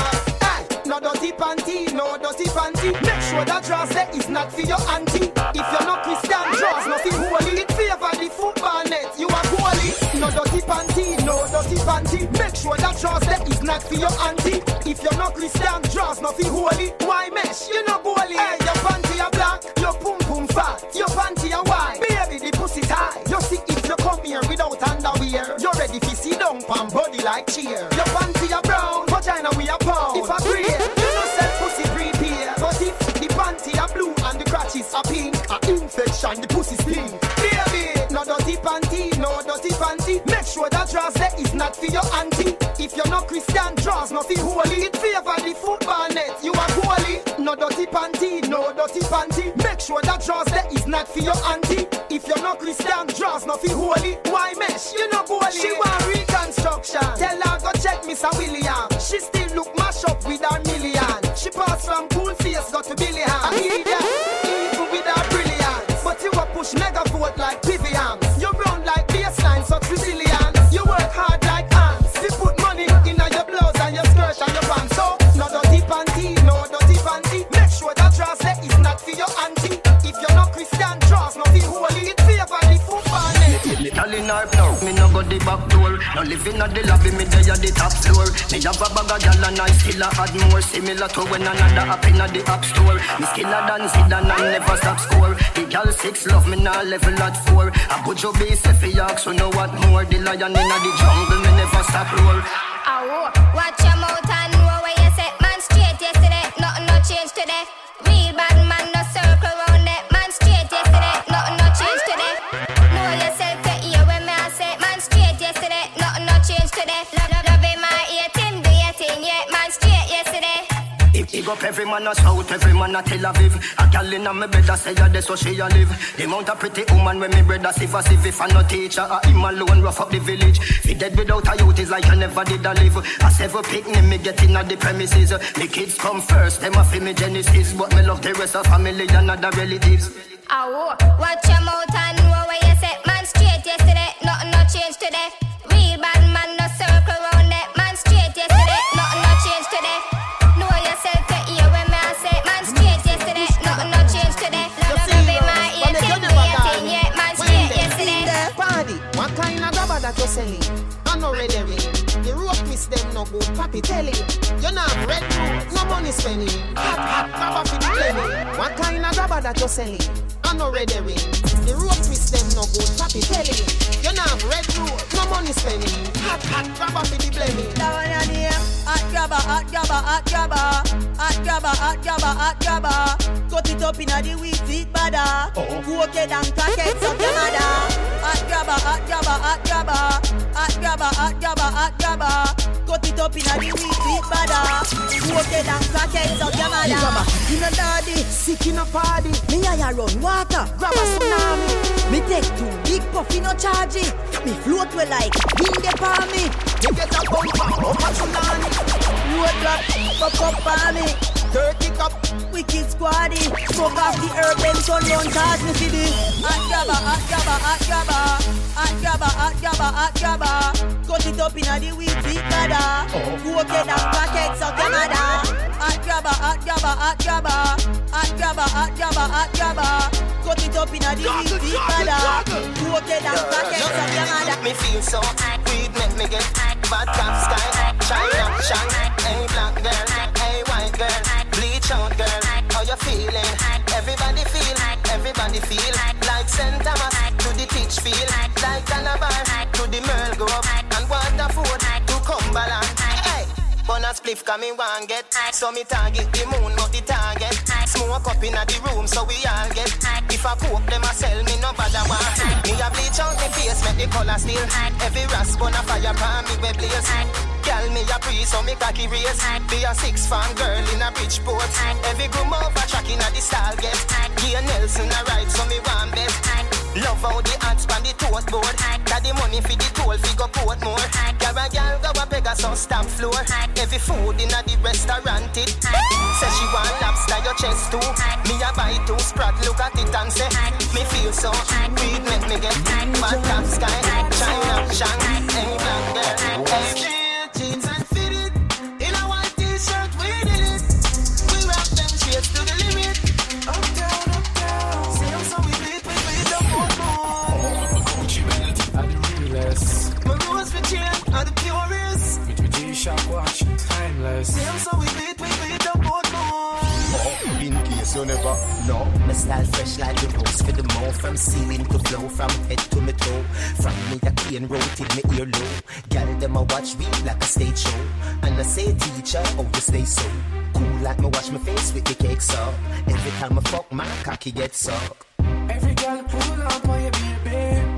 No dirty panty, no dirty panty. Make sure that dress is not for your auntie. If you're not Christian, dress nothing holy. It favor the football net, you are goalie. No dirty panty, no dirty panty. Make sure that dress is not for your auntie. If you're not Christian, dress nothing holy. Why mesh? You know goalie. Hey, your panty are black, your pum pum fat, your panty are white. Baby, the pussy tight. You see if you come here without underwear, you're ready to sit down and body like cheer. Your panty a brown, vagina we a pound. If I <laughs> breathe, you know sell pussy prepare. But if the panty a blue and the crotches a pink, a infection the pussy stink. Baby, no dirty panty, no dirty panty. That dress there is not for your auntie. If you're not Christian, draws nothing holy. It favor the football net, you are goalie. No dirty panty, no dirty panty. Make sure that draws there is not for your auntie. If you're not Christian, draws nothing holy. Why mesh? You know goalie. She want reconstruction. Tell her go check Miss William. She still look mash up with her million. She pass from cool face got to Billy Ham. In now, me no go the back door. No living at the lobby, me dey at the top floor. Me have a bag of gyal and I still add more. Similar to when another app in the app store. Me skiller than Zidane and never stop score. The gyal six love me now level at four. A job is if he so know what more. The lion in the jungle, me never stop roar. Ow, watch your mouth and know where you set man straight yesterday. Nothing no change today. Real bad man up every man a south, every man a Tel Aviv. A gal inna me bed a say a that's so she a live. The amount of pretty woman when me a sieve a sieve. If I no teacher, a him alone rough up the village. Fi dead without a youth is like I never did a live. A several picnic me get inna the premises. Me kids come first, them a fi me genesis. But me love the rest of family and other relatives. Ow, watch your mouth and know where you set man straight yesterday. Nothing no change today. Good, papi telling. You not have red no money spending. Hot, hot, grabber for the penny. What kind of grabber that you selling? I know ready ring. The rope miss them no good, papi telling. You not have red rope, no money spending. Hot, hot, grabber for the blemmy. That one your name. Hot grabber, hot grabber, hot grabber. Hot grabber, hot grabber, hot grabber. Cut it up inna the wheat seed bada. Oh. Cook it and packets up your mother. Hot grabber, hot grabber, hot grabber. Hot grabber, hot grabber, hot grabber. Cut it up inna the wheat seed bada. Cook it and packets up your mother. Grabber, in a daddy, sick in a party. Me I run water. Grab a tsunami. Me take two big puffy no charge it. Me float well like wind palm me. You get a bumper, up a tsunami. Roadblock, fuck up on me. Dirty cup, wicked squaddy. Smoke off the herb, them sun don't charge me for this. Hot grabber, hot grabber, hot grabber. Hot grabber, hot grabber, hot grabber. Cut it up inna the wheat big bada. Cook it and packets up your mother. Hot grabber, hot grabber, hot grabber. Hot grabber, hot grabber, hot grabber. Cut it up inna the wheat big bada. Cook it and packets up your mother. Me feel so weed make me get bad top sky. China, shine, hey black girl, hey white girl, bleach out girl. How you feeling? Everybody feel, everybody feel like St. Thomas to the pitch field, like Calabar to the Merl Grove and Waterford to Cumberland. Hey. Bonus spliff come me one get. So me target the moon not the target. Smoke up in the room so we all get. If I cook them I sell me no bother one Me a bleach out me face make the color still. Every rasp on a fire pan me we blaze. Girl me a pre so me cocky race. Be a six fan girl in a Bridgeport Every groom over track in a the style get. Gia Nelson a ride so me one bet Love how the ads pan the toast board. Got the money for the toll fi go Portmore. Girl a girl go a Pegasus stamp floor. Every food in the restaurant it. Say she want lobster your chest too. Me a buy two sprat look at it and say Me feel so weed make me get Mad top sky. China Hey black girl for chain are the purest With my G-Shock watch, timeless. Say so we bleed we bleed up one more. In case you never know. My style fresh like the rose for the mouth From ceiling to flow, from head to my toe. From me a cane road till me ear low. Girl them a watch me like a stage show. And I say teacher, oh you stay so. Cool like me wash my face with the cakes up Every time I fuck my cocky gets up. Every girl pull up on your baby.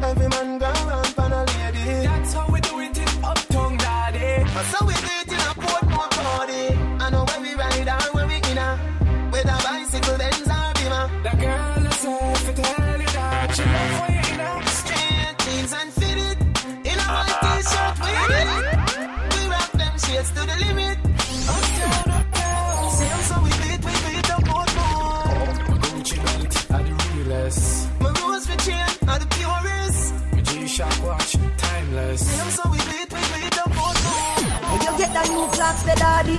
My watch, timeless. Same so we beat, we beat up Portmore. When you get that new Clarks, the daddy.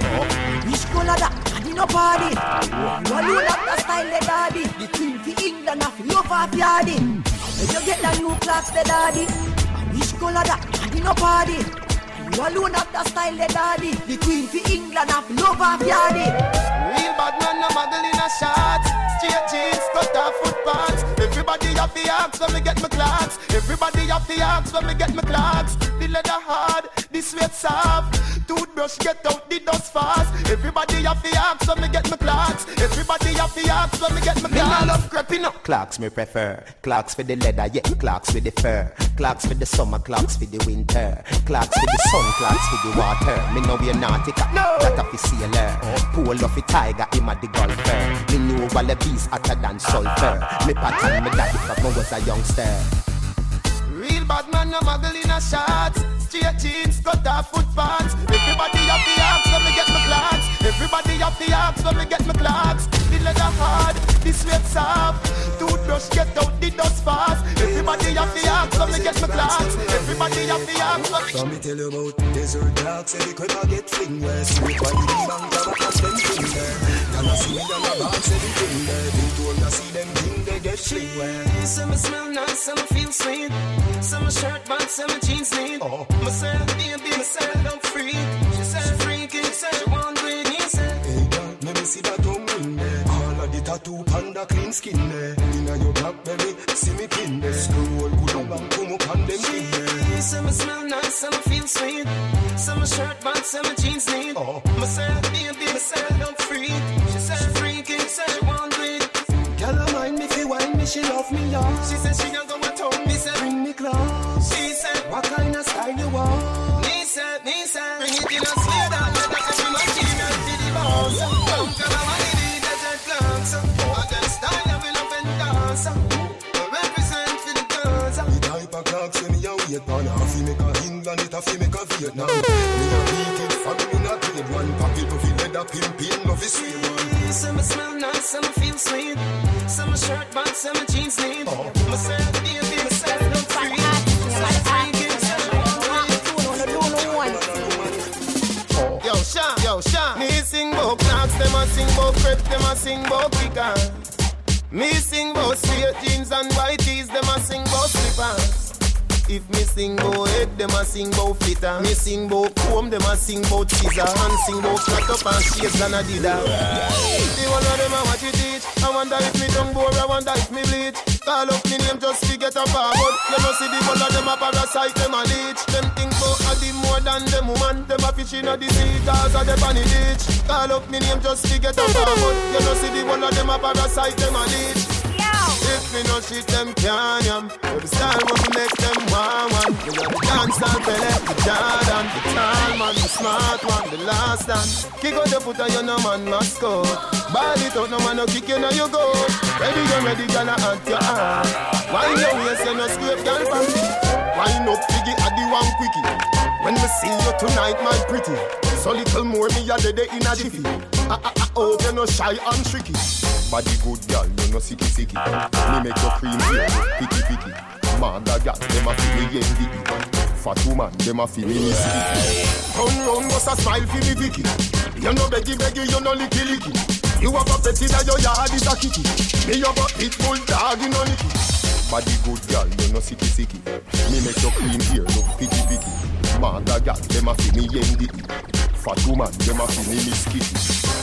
Which color that? Daddy no party. You alone have the style, the daddy. The queen for England, have love off yardy. When you get that new Clarks, the daddy. Which color that? Daddy no party. You alone have the style, the daddy. The queen for England, have love off yardy. Real bad man, no muggle in a shot. Straight jeans, have the axe when me get my Clarks. Everybody have the axe when me get my Clarks. The leather hard, the sweat soft. Toothbrush get out the dust fast. Everybody have the axe when me get my Clarks. Everybody have the axe when me get my Me Clarks. nah love creeping up. Clarks me prefer. Clarks for the leather, yeah. Clarks with the fur. Clarks for the summer, Clarks for the winter. Clarks for the sun, Clarks for the water. Me know we a nautica, no. that a fi sailor. Pull off a tiger, him a the golfer. Me know all the bees hotter than sulfur. Me pattern me daddy from when was a youngster. Real bad man, no muggle in a shot. Straight jeans, cut off foot pants. Everybody have the axe when me get my Clarks. Everybody have the axe when me get my Clarks. The leather hard, the sweat soft. Toothbrush get out the dust fast. Everybody have the axe when me get my Clarks. Everybody have the axe when Let me tell you about desert dogs, say the crib a get fling where Straight by the bank, grab a cash them fling there Y'all a see me on the box, say the thing there Been told to see them thing, they get fling where Some smell nice, some feel sweet. Some shirt bad, some jeans neat. Oh. Myself, baby, myself, I'm free. Skin there Inna your blackberry, see me pin there Scroll good up and come up on them skin there Some smell nice, some feel sweet. Some shirt bad, some jeans neat. Oh. Myself, baby, myself, I'm free. She said freaky, said she want great. Girl, I mind me fi wine me, she love me, yeah She said she don't go at home, me said Bring me close She said What kind of style you want? When me a wait on A fi make a England, it a fi make a Vietnam Me a beat it from me not grade one Pocket of the leather pimpin, love is sweet one Some smell nice, some feel sweet. Some shirt bad, some jeans neat. Oh. Myself, baby, myself, I'm free. Myself, freaky, myself, Yo, Sean, yo, Sean. Me sing bout Clarks, them a sing bout crepe, them a sing bout kickers. Me sing bout straight jeans and white tees, them a sing bout slippers. If me sing bout head, them a sing bout flitter. Me sing bout comb, them a sing bout scissor. And sing bout flat up and shades and Adidas. The one of them a watch it teach. I wonder if me tongue bore, I wonder if me bleach. Call up me name just to get a forward. You know see the one of them a parasite, them a leech. Them think bout a the more than them woman. Them a fish in a the sea, cause a on the beach. Call up me name just to get a forward. You know see the one of them a parasite, them a leech. If me no shit, them can yam. The style what me make them want one. Me got the dancehall belly, the Jordan, the tall man, the smart one, the last one. Kick out the foot and you no man must go. Ball it out, no man no kick you now you go. Ready, you ready, I at your arm. Wind your waist, you no scrape, girl, me. Wind up, piggy, I the one quickie. When me see you tonight, my pretty. So little more me a dead in a jiffy. I, I, I hope you no shy and tricky. Body good girl, you no sicky sicky. Me make your cream here, picky picky. That girl, them a feel me envy. Fat woman, them a feel me missy. Turn round, bust a smile for me Vicky. You no beggy beggy, you no licky licky. You have a petty that your yard is a kitty. Me have a pit bull dog, you no licky. Body good girl, you no sicky sicky. Me make your cream here look picky picky. That girl, them a feel me envy. Fat woman, them a me miss kitty.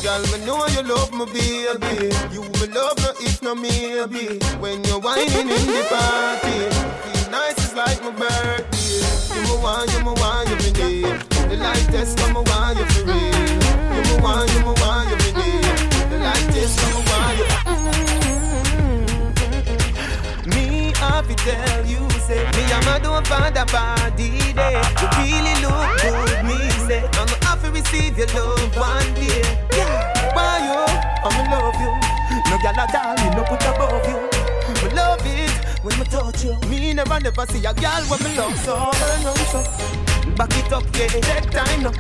Girl, me know you love me, baby. You me love me if no maybe. When you're whining in the party, feel nice, it's like my birthday. You me want, you me want, you me need. The light test, come me want you for real. You me want, you me want, you me need. The light test, come me want you. Me have to tell you, say me and my don't find a body day. You really look good, me say. I'm receive your love one day. Yeah, why you? I'm in love you. No gyal a me no put above you. Me love it when me touch you. Me never never see a girl when me love so. Turn on so, back it up, yeah. Take time now.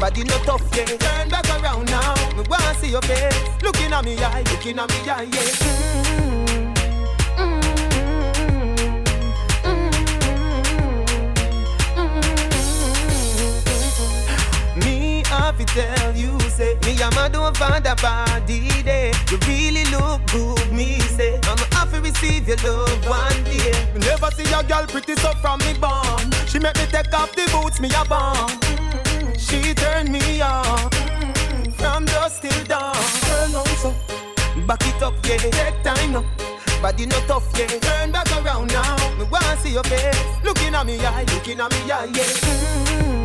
Body no tough, yeah. Turn back around now. Me wanna see your face. Looking at me eye, looking at me eye, yeah. Me have to tell you, say Me and my don't find a body day You really look good, me say. I'm to receive your love one day. Me never see a girl pretty so from me born. She make me take off the boots, me a born She turn me on From dusk till dawn. Turn on so Back it up, yeah. Take time now Body no tough, yeah. Turn back around now. Me wanna see your face. Looking at me eye, looking at me eye, yeah. Mobile,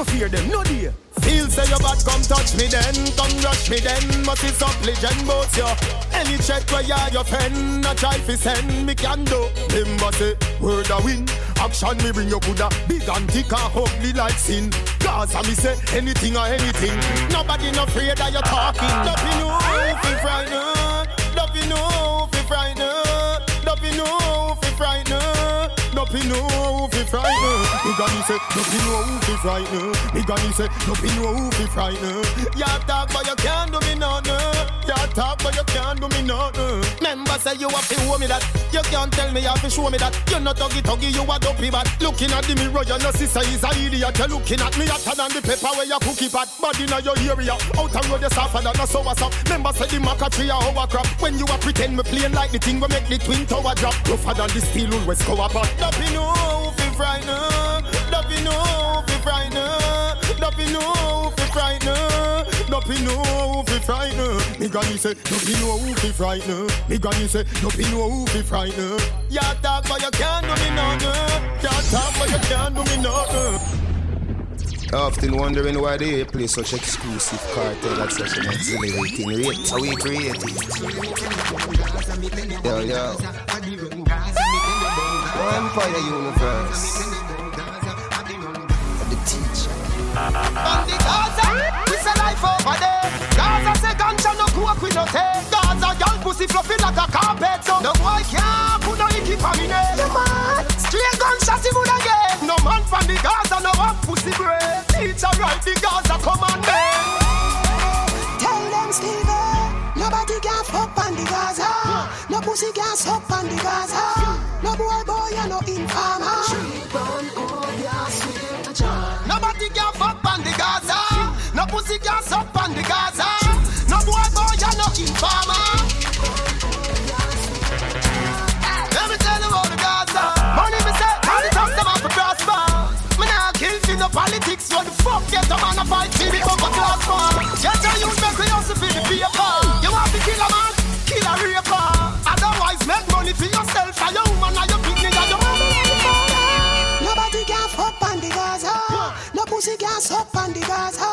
no fear them, no dear. Feel say your bad, come touch me then, come rush me then. Must is up legend boats yo. Any check where you your friend, a try fi send me can do. Remember say word a win, action me bring you Buddha, big and thick and ugly like sin. Gaza me say anything or anything. Nobody no afraid that you talking. Nothing new fi frightened, nothing new fi frightened. Nothing new fi frightened. Me granny say nothing new fi frightened. Me granny say nothing new fi frightened. You talk but you can't do me nothing. You talk but you can't do me nothing. Member say you have to show me that. You can't tell me you have to show me that. You're not tuggy tuggy, you a dopey bad. Looking at the mirror, you know sister is a idiot. You're looking at me hotter than the pepper where you cookie pot. Body in your area, out of road you suffer than a so what's up. Member say the maca tree a hover crap. When you a pretend me playing like the thing we make the twin tower drop. Tougher than the steel wool west cover new fi frightened. Me granny say nothing new fi frightened. Me granny say nothing new fi frightened. You talk but you can't do me nothing. You talk but you can't do me nothing. Often wondering why they play such exclusive Kartel at such an exhilarating rate. Are we creative? Yo, yo. Empire Universe. The teacher. On the Gaza, we say life over there. Gaza say ganja no coke we no take. Gaza girl pussy fluffy like a carpet. So no boy can't put no icky for me name. No man, straight gunshot he would again. No man from the Gaza no want pussy bread. Teacher right the Gaza commandment. Tell them, Steven, nobody can fuck on the Gaza. No pussy can suck on the Gaza. No boy, boy, you no informer. Nobody can fuck on the Gaza. No pussy can suck on the Gaza. No boy boy you no informer. Let me tell you about the Gaza. Money me say, the talk them have to prosper. Me nah kill for no politics. What the fuck get a man a fight for the upper class for? Get a youth make we hustle for the paper. Kill a man, kill a. Otherwise make money for yourself woman your Nobody on the Gaza. No pussy can suck on the Gaza.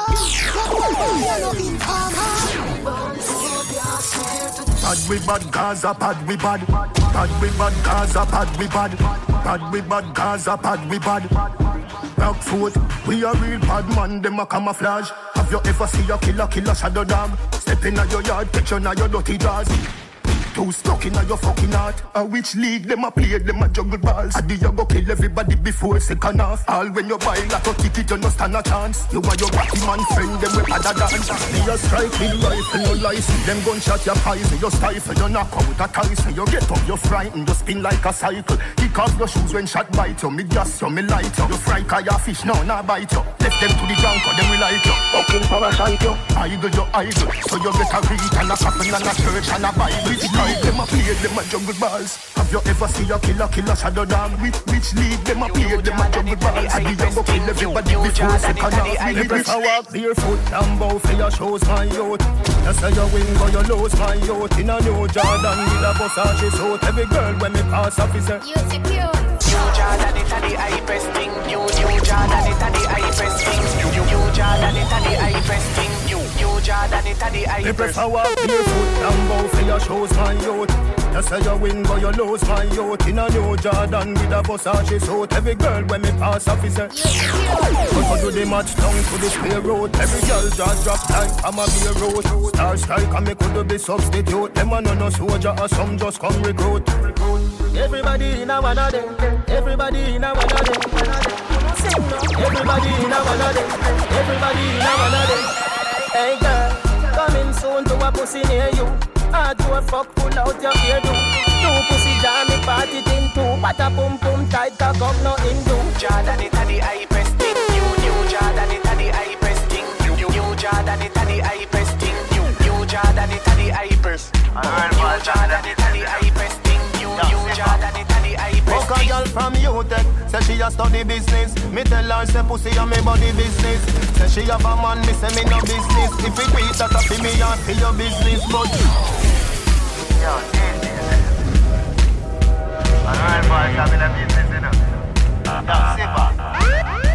No informer. Bad we bad Gaza, bad we bad. Bad we bad Gaza, bad we bad. Bad we bad Gaza, bad we bad. Back foot, we a real bad man, them a camouflage. Have you ever see a killer, killer shadow dog? Step in your yard, picture now your dirty jaws. Too stuck in your fucking heart. A which league them a play, them a juggle balls. I you go kill everybody before second half. All when you buy like a ticket, you no stand a chance. You and your batty man friend, them we other dance. Me a strike with rifle, no license. Them gunshot your poison, you stifle, you knock out a Tyson. You get up, you frightened, you spin like a cycle. Kick off your shoes when shot bite you. Me gas you, me light you. You fry cause your fish now, nah bite you. Left them to the ground cause them we like you. Fucking parasite you. Idle, you idle. So you get a read and a coffin and a church and a Bible. Critical league them a play them a jungle balls? Have you ever seen a killer killer shadow dog? Which which league them a play them a jungle balls? I be a go kill everybody before second half. Me prefer walk barefoot and bow for your shows my youth. You say you win but you lose my youth in a new Jordan with a Versace suit. Every girl when me pass off is a New Jordan, it a the hypest thing. New New Jordan, it a the hypest thing. New New Jordan, it a the hypest thing. New New Jordan, it a the Me hypest. prefer walk barefoot and bow for your shows my youth. You say you win but you lose my youth in a new Jordan with a Versace suit. Every girl when me pass off is a But do the match down to the square road. Every girl just drop like I'm a beer road. Star strike and me could be substitute. Them a no no soldier or some just come recruit. Everybody in a one of them. Everybody in a one of them. Everybody in a one of them. Everybody in a one of them. Hey girl, coming soon to a pussy near you. Hard to a fuck, pull out your ear do. Two pussy jam me party thing too. But a pum pum tight cock up no Hindu. Jordan, it a the hypest thing. New New Jordan, it a the hypest thing. New New New Jordan, it a the hypest thing. New New Jordan, it a the hypest. New Jordan, it a the hypest thing. A girl from UTech, say she a study business. Me tell her say pussy a me body business. Say she have a man, me say me no business. If it beat that a fi me and fi your business, but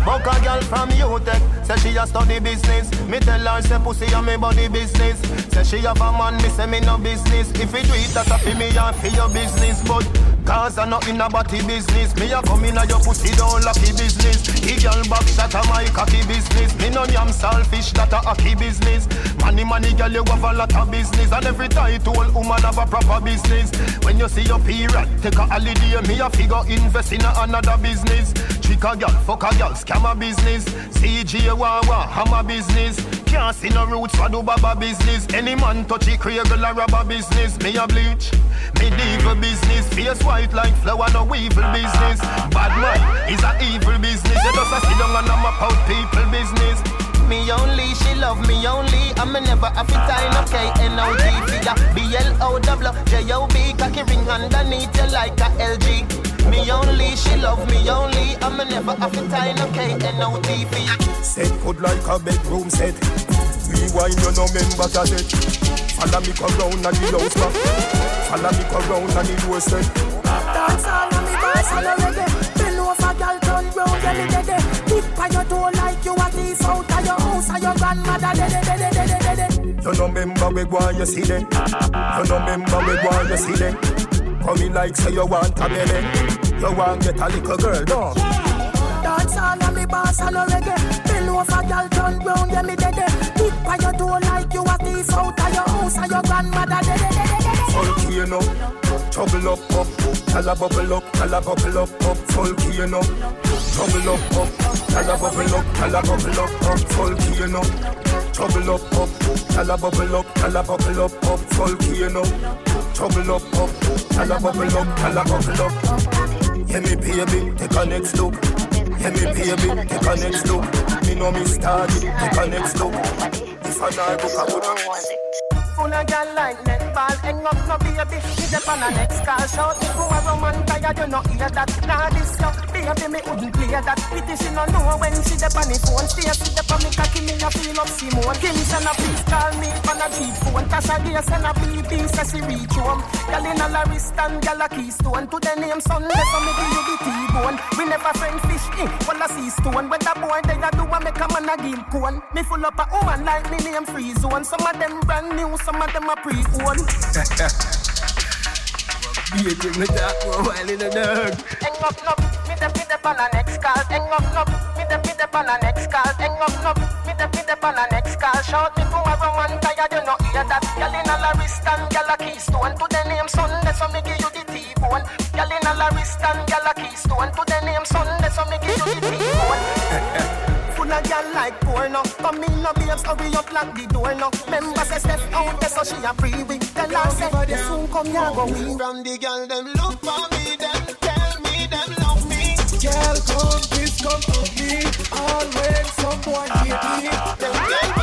Fuck a girl from UTech, say she a study business. Me tell her say pussy a me body business. Say she have a man, me say me no business. If it do it, that a fi me and fi your business. But cause I not in a body business. Me a come in a your pussy don't lucky business. The girl back shot a my cocky business. Me no yam selfish, that a hockey business. Money money girl you have a lot of business. And every title woman have a proper business. When you see your period, take a holiday. Me a figure invest in a another business. Trick a girl, fuck a girl, scam a business. CJ Wawa, hammer business. Can't see no roots for do baba business. Any man touch it, create a rubber business. Me a bleach, me evil business. Face white like flower, no evil business. Bad man is a evil business. You just a sit down and I'm out people business. Me only, she love me only. I'm a never have to tie no K N O T figure. B L O W J O B cocky ring underneath you like a LG. Me only, she love me only. I'm a never have to tie no K N O T figure. Set good like a bedroom set. Rewind you no member cassette. Follow me go round and the house back. Follow me go round and the doorstep. Dance all on me boss and a reggae Bend over girl turn round yeah me dead Tip on your toe like you a thief out of your house And your grandmother dead dead dead dead dead You no member we go and you see them. You no member we go you see them. Come in like say you want a belly. You want get a little girl, no? Dance all on me boss and a reggae Bend over girl turn round yeah me dead Tip on your toe like you a thief out of your house And your grandmother dead dead dead dead dead Volcano, trouble up, up, tell a bubble up, tell a bubble up, up, volcano, trouble up, up, tell a bubble up, tell a bubble up, up, volcano, trouble up, up, tell a bubble up, tell a bubble up, up, volcano, trouble up, up, tell a bubble up, tell a bubble up. Yeah, me baby, take a next look. Yeah, me baby, take a next look. Me know me started, take a next look. If I not book, I would Full of gal like netball, hang up no baby. Me dep on a next call, shout me to a woman tired, you no hear that. Nah this yo, baby me wouldn't play that. Pity she no know when she dep on the phone. Stay sit dep on me cocky, me a feel up Simone. Kim send a please call me on a cheap phone. Tasha Gray send a BB, say she reach home. Gal in a la wrist and gal a keystone. To the name Sunday, so me give you the T-bone. We never friend fish in, well a sea stone. When the boy they a do a make a man a give cone. Me full up a woman like me name free zone. Some of them brand new, some of them a pre-owned. <laughs> Be a me talk for a while in the dog. Hang up, no, me the me the on a next call. Hang up, no, me the me the on a next call. Hang up, no, me the me the on a next call. Shout me to a woman tired, you no hear that. Girl in a la wrist and girl a keystone. To the name Sunday, so me give you the T-bone. Girl in a la wrist and girl a keystone. To the name Sunday, so me give you the T-bone. <laughs> Full of gal like porno Come in no babes, hurry up lock the door no Member say step out there so she a with Tell her say you soon come here go we From the girl them look for me, them tell me them love me. Girl, come, please come to me. Always someone hate me. Them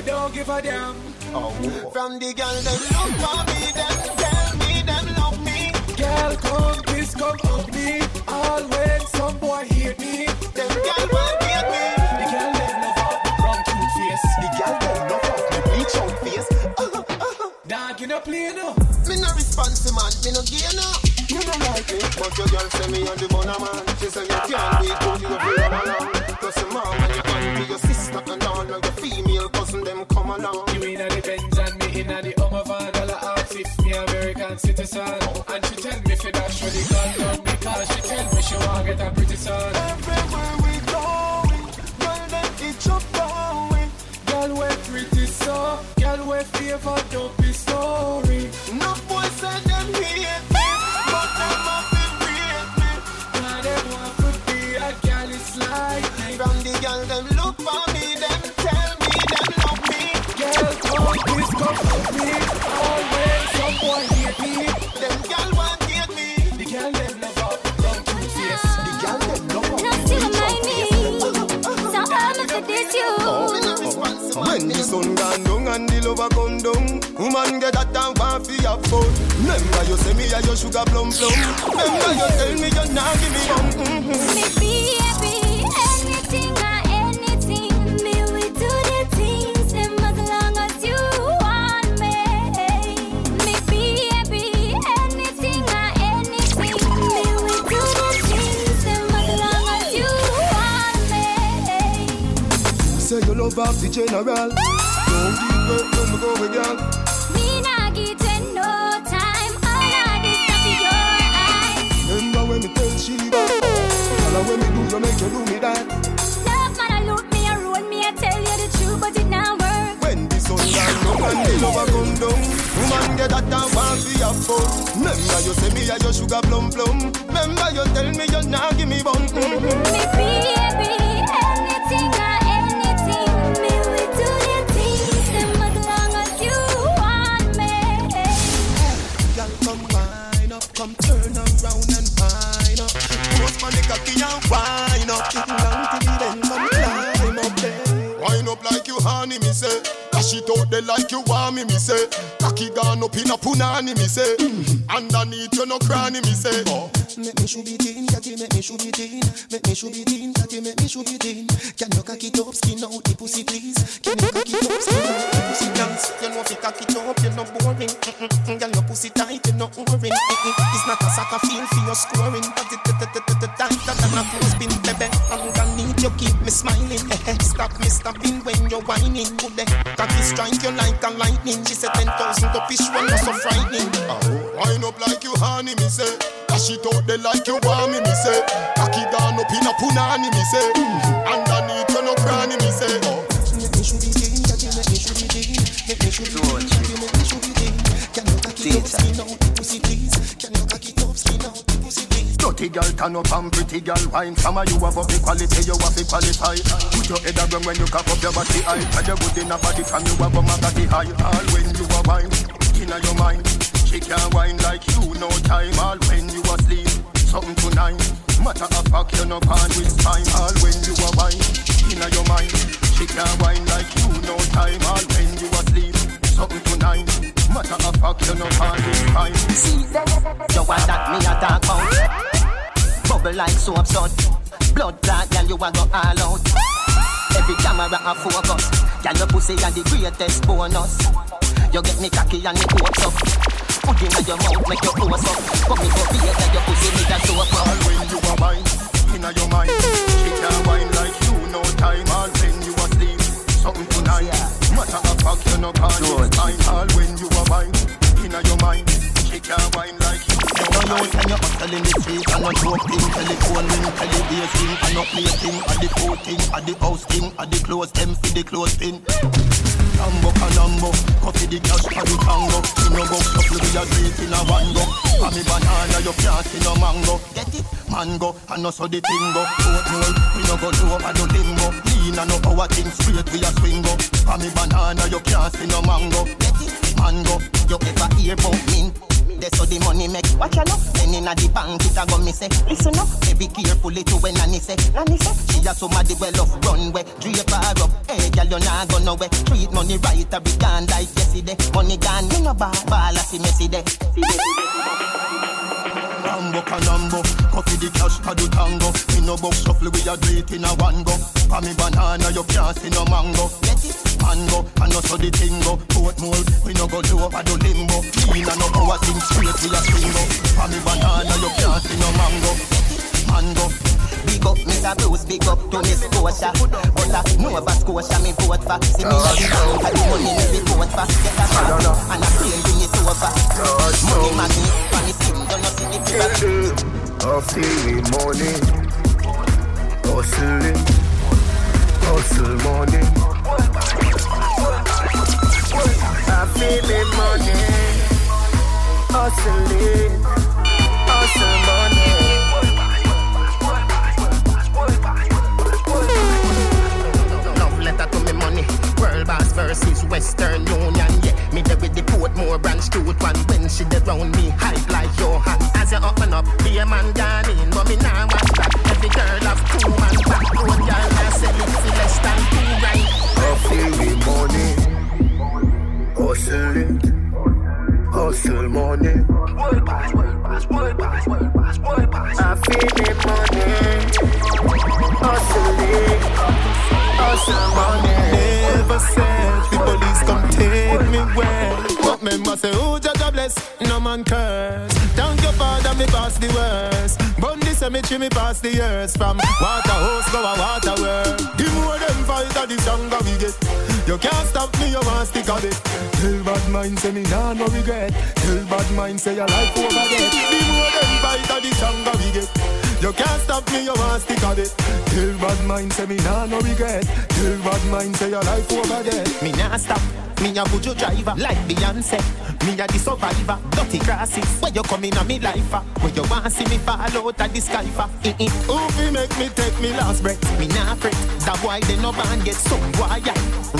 We don't give a damn. Oh, From the girl them look for me, them tell me them love me. Girl, come, please come hug me. All when some boy hate me. Them girl want hate me. The girl them love out the brown cute face. The girl them love out the bleach out face. Uh-huh, uh-huh. Dog, you no play no. Me no responsive man, me no gay no. You don't like me, but your girl say me on the bona man. She say you can't wait till you feel run along. Cause your mom and your auntie, your sister and all of your female cousin them come along. You inna the Benz and me inna the Hummer van. I ask if me American citizen. And she tell me fi dash for the gun down because she tell me she want get a pretty son. Everywhere we going, girl them itch up going. Girl, we pretty so. Girl, we favor dopey Get that and want fi have fun Remember you say me a your sugar plum plum Remember you tell me you nah give me bum mm-hmm. Me baby, anything or anything. Me we do the things them as long as you want me. Me baby, anything anything. Me we do the things them as long as you want me. Say you love off the general Don't give up, let me go with girl tell she when me do you make you do me that. Love man, I look me, I roll me, I tell you the truth, but it not work. When the sun down and the lover come down Woman get that and want fi have fun. Remember you say me a your sugar plum plum. Remember you tell me you nah give me mm-hmm. Me baby, wine up. It down to the end, come climb up there. Wind up like you honey, me say. Out there like you want me, me say. Cocky gone up in a punani, me say. Underneath you no cranny, me say. Make me should be teen, catty, make me should be teen. Make me should be teen, catty, make me should be teen. Can you cock it up, skin out the pussy, please? Can you cock it up, skin out the pussy, dance? You know if you cock it up, you're not boring. Girl, your pussy tight, you're not boring. It's not a soccer field for your scoring. Tighter than a clothespin, baby. Underneath you keep me smiling. <laughs> Stop me stopping when you're whining. Cocky strike you like a lightning. She said ten thousand up each one, not so frightening. Oh, wind up like you honey, me say. Dash it out there like you want me, me say. Cocky gone up in a punani, me say. Underneath you no cranny, me say. Oh. Make me Dirty girl turn up and pretty girl wine. From a you have up the quality, you have to qualify. Put your head around when you cock up your body high. And you good in a body from you have a magazine high. All when you are wine, inna your mind. She can't wine like you, no time. All when you asleep, something tonight. Matter of fact, you no pan with spine All when you are wine, inna your mind. She can't wine like you, no time. All when you asleep, something tonight. Matter of fact, you no pan with spine See? You want that me a talk about? Bubble like soap sud. Blood clot, girl, you a go all out. Every camera a focus. Girl, your pussy a the greatest bonus. You get me cocky and me hopes up. Put in your mouth, make your close up. Come me go beer, that your pussy me that soap up. All when you are wine, inna your mind. She can't wine like you, no time. All when you asleep, something tonight. Matter of fact, you no call it time. All when you are wine, inna your mind. She can't wine like you, no No time. use when you hustle in the street and no joke thing Telephone ring, television thing And no play thing, a the food thing A the house thing, a the clothes them for the clothes thing Lambo canambo, coffee the cash for the tango. You no go shuffle with a drink in a one go For me banana, you can't see no mango. Get it? Mango, and no so the thing go Oatmeal, we no go low, I do limbo Lean and no power thing, straight we a swing go For me banana, you can't see no mango? Mango, you ever hear about mint? That's how the money make. Watch out now. Then inna the bank it a go me say. Listen up, be carefully to when Nanny say. Nanny say she a somebody well off runway. Drape her up. Hey girl, you nah go nowhere. Treat money right, I be gone like yesterday. Money gone, you no ball, ball, I see messy day. Rambo canambo Coffee the cash for the tango. Me no box shuffle we a do it in a one go. For me banana you can't see no mango. Mango and no so the tingo. Port mold we no go do over the limbo. Clean and no power thing straight we a swingo. For me banana you can't see no mango. Mango Big up Mr. Bruce, big up to Miss Scotia But uh, Nova Scotia me vote for. See me a the bank, the money me report for. Get a car and a plane bring it over. Money magnet, for me skin, don't know see the picture I feel money, hustling, hustle money. I feel the money, hustling, hustle money. Versus Western Union. Yeah, me there with the Portmore branch truth one. When she there round me, hype like Johan. As you open up, be a man gone in, Me pass the years. From water hose go a water world. The more them fight, the stronger we get. You can't stop me, you want stick on it. Tell bad mind, say me nah no regret. Tell bad mind, say your life over get. The more them fight, the stronger we get. You can't stop me, you want stick on it. Tell bad mind, say me nah no regret. Tell bad mind, say your life over there. Me nah stop. Me a good driver, like Beyonce. Me a the survivor, dirty crosses. Where you coming on me life? ah? Where you want to see me fall out of the sky eh. Who fi make me take me last breath? Me nah fret. That boy they no ban get some boy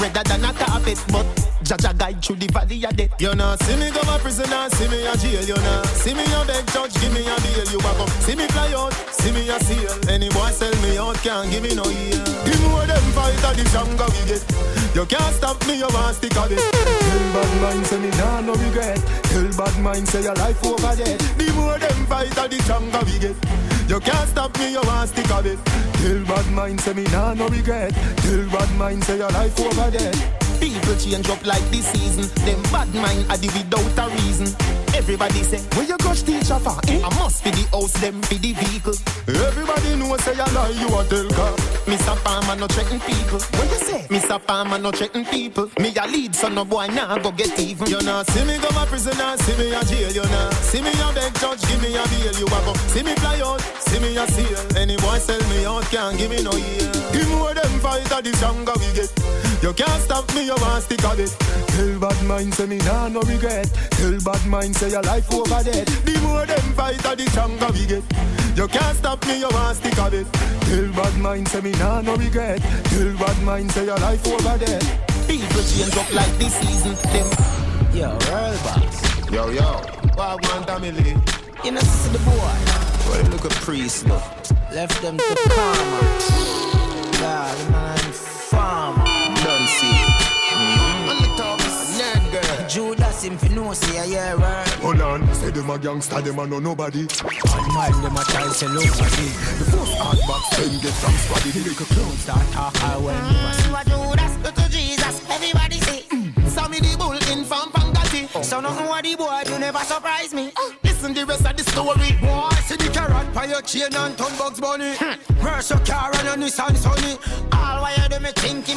redder than a carpet, but Jaja guide through the valley of death. You know, see me go a prisoner, see me a jail, you know. See me a beg judge, give me a bail, you a come. See me fly out, see me a seal. Any boy sell me out, can't give me no ear. The more them fight, the stronger we get. You can't stop me, you want stick on it. Tell bad mind, say me nah no regret. Tell bad mind, say your life over there. The more them fight, the stronger we get. You can't stop me, you want stick on it. Tell bad mind, say me nah no regret. Tell bad mind, say your life over there. People change up like this season. Them bad mind are the without a reason. Everybody say, where you crush teacher for? Eh? I must be the house, them be the vehicle. Everybody know say you lie, you a tell car. Mr. Palmer no threaten people. What you say? Mr. Palmer no threaten people. Me a lead, so no boy now go get even. You know, see me go a prisoner, see me a jail, you know. See me a beg judge, give me a bail, you a go. See me fly out, see me a seal. Any boy sell me out, can't give me no ear. The more them fight, the stronger we get. You can't stop me, you want stick on it. Tell bad mind, say me nah no regret. Tell bad mind, say your life over dead. The more them fight, the stronger we get. You can't stop me, you want stick on it. Tell bad mind, say me nah no regret. Tell bad mind, say your life over dead. People change up like this season. Them Yo, real boss. Yo, yo. What one family? You know, see the boy. Well, look at priest, look. Left them to karma. Yeah, the man farmer. Don't see. Judas him fi know say a yeah right. Hold on, say them a gangster, them a know nobody. And mind them a try sell out body. The first hard box, them get from squaddy. The little clowns Start talk high when never see. You a Judas, go to Jesus. Everybody say, mm. Sammy the bull in from Pangati. So no what the boy, you never surprise me. Listen the rest of the story. Boy, see the carrot by your chain and ton bugs bunny. Where's your car and your Nissan Sunny? All why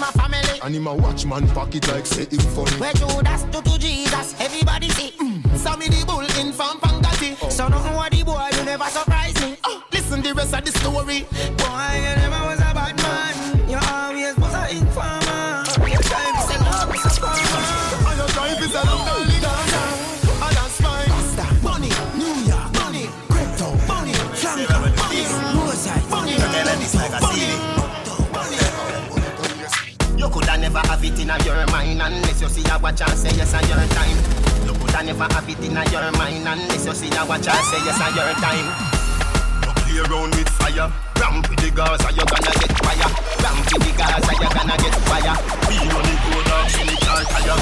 you do me think him a family. And him a watchman pocket like say him funny. Where Judas do to Jesus, everybody see. mm. Sammy the bull in from Pangati. So no what the boy, you never surprise me. Oh. Listen the rest of the story. Boy, you never never have it in your mind unless you see a watch and say yes on your time. You coulda never have it in your mind unless you see a watch and say yes on your time. You play around with fire. Ramp with the Gaza, you're gonna get fire. Ramp with the Gaza, you're gonna get fire. We running good dogs in the car tire.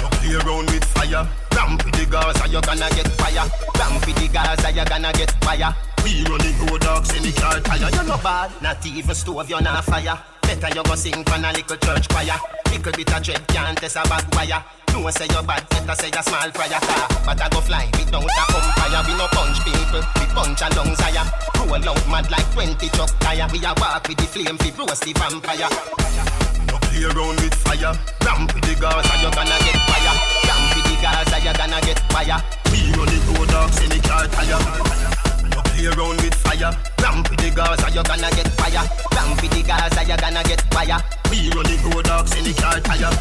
No play around with fire. Ramp with the Gaza, you're gonna get fire. Ramp with the Gaza, you're gonna get fire. We running good dogs in the car tire. You're not bad, not even stove, you're not fire. Better you go sing from a little church choir. Little bit of dread can't test a bad wire. No say you're bad, better say you're small fire car. Ah, but I go fly without a umpire. We no punch people, we punch a lungs higher. Roll out mad like 20 truck tire. We a walk with the flame, we roast the vampire. No play around with fire. Ramp with the Gaza, you're gonna get fire. Ramp with the Gaza, you're gonna get fire. We run two dogs in the car tire. Play around with fire. Ramp with the Gaza, you're gonna get fire. Ramp with the Gaza, you're gonna get fire. We run the two dogs in the car tire.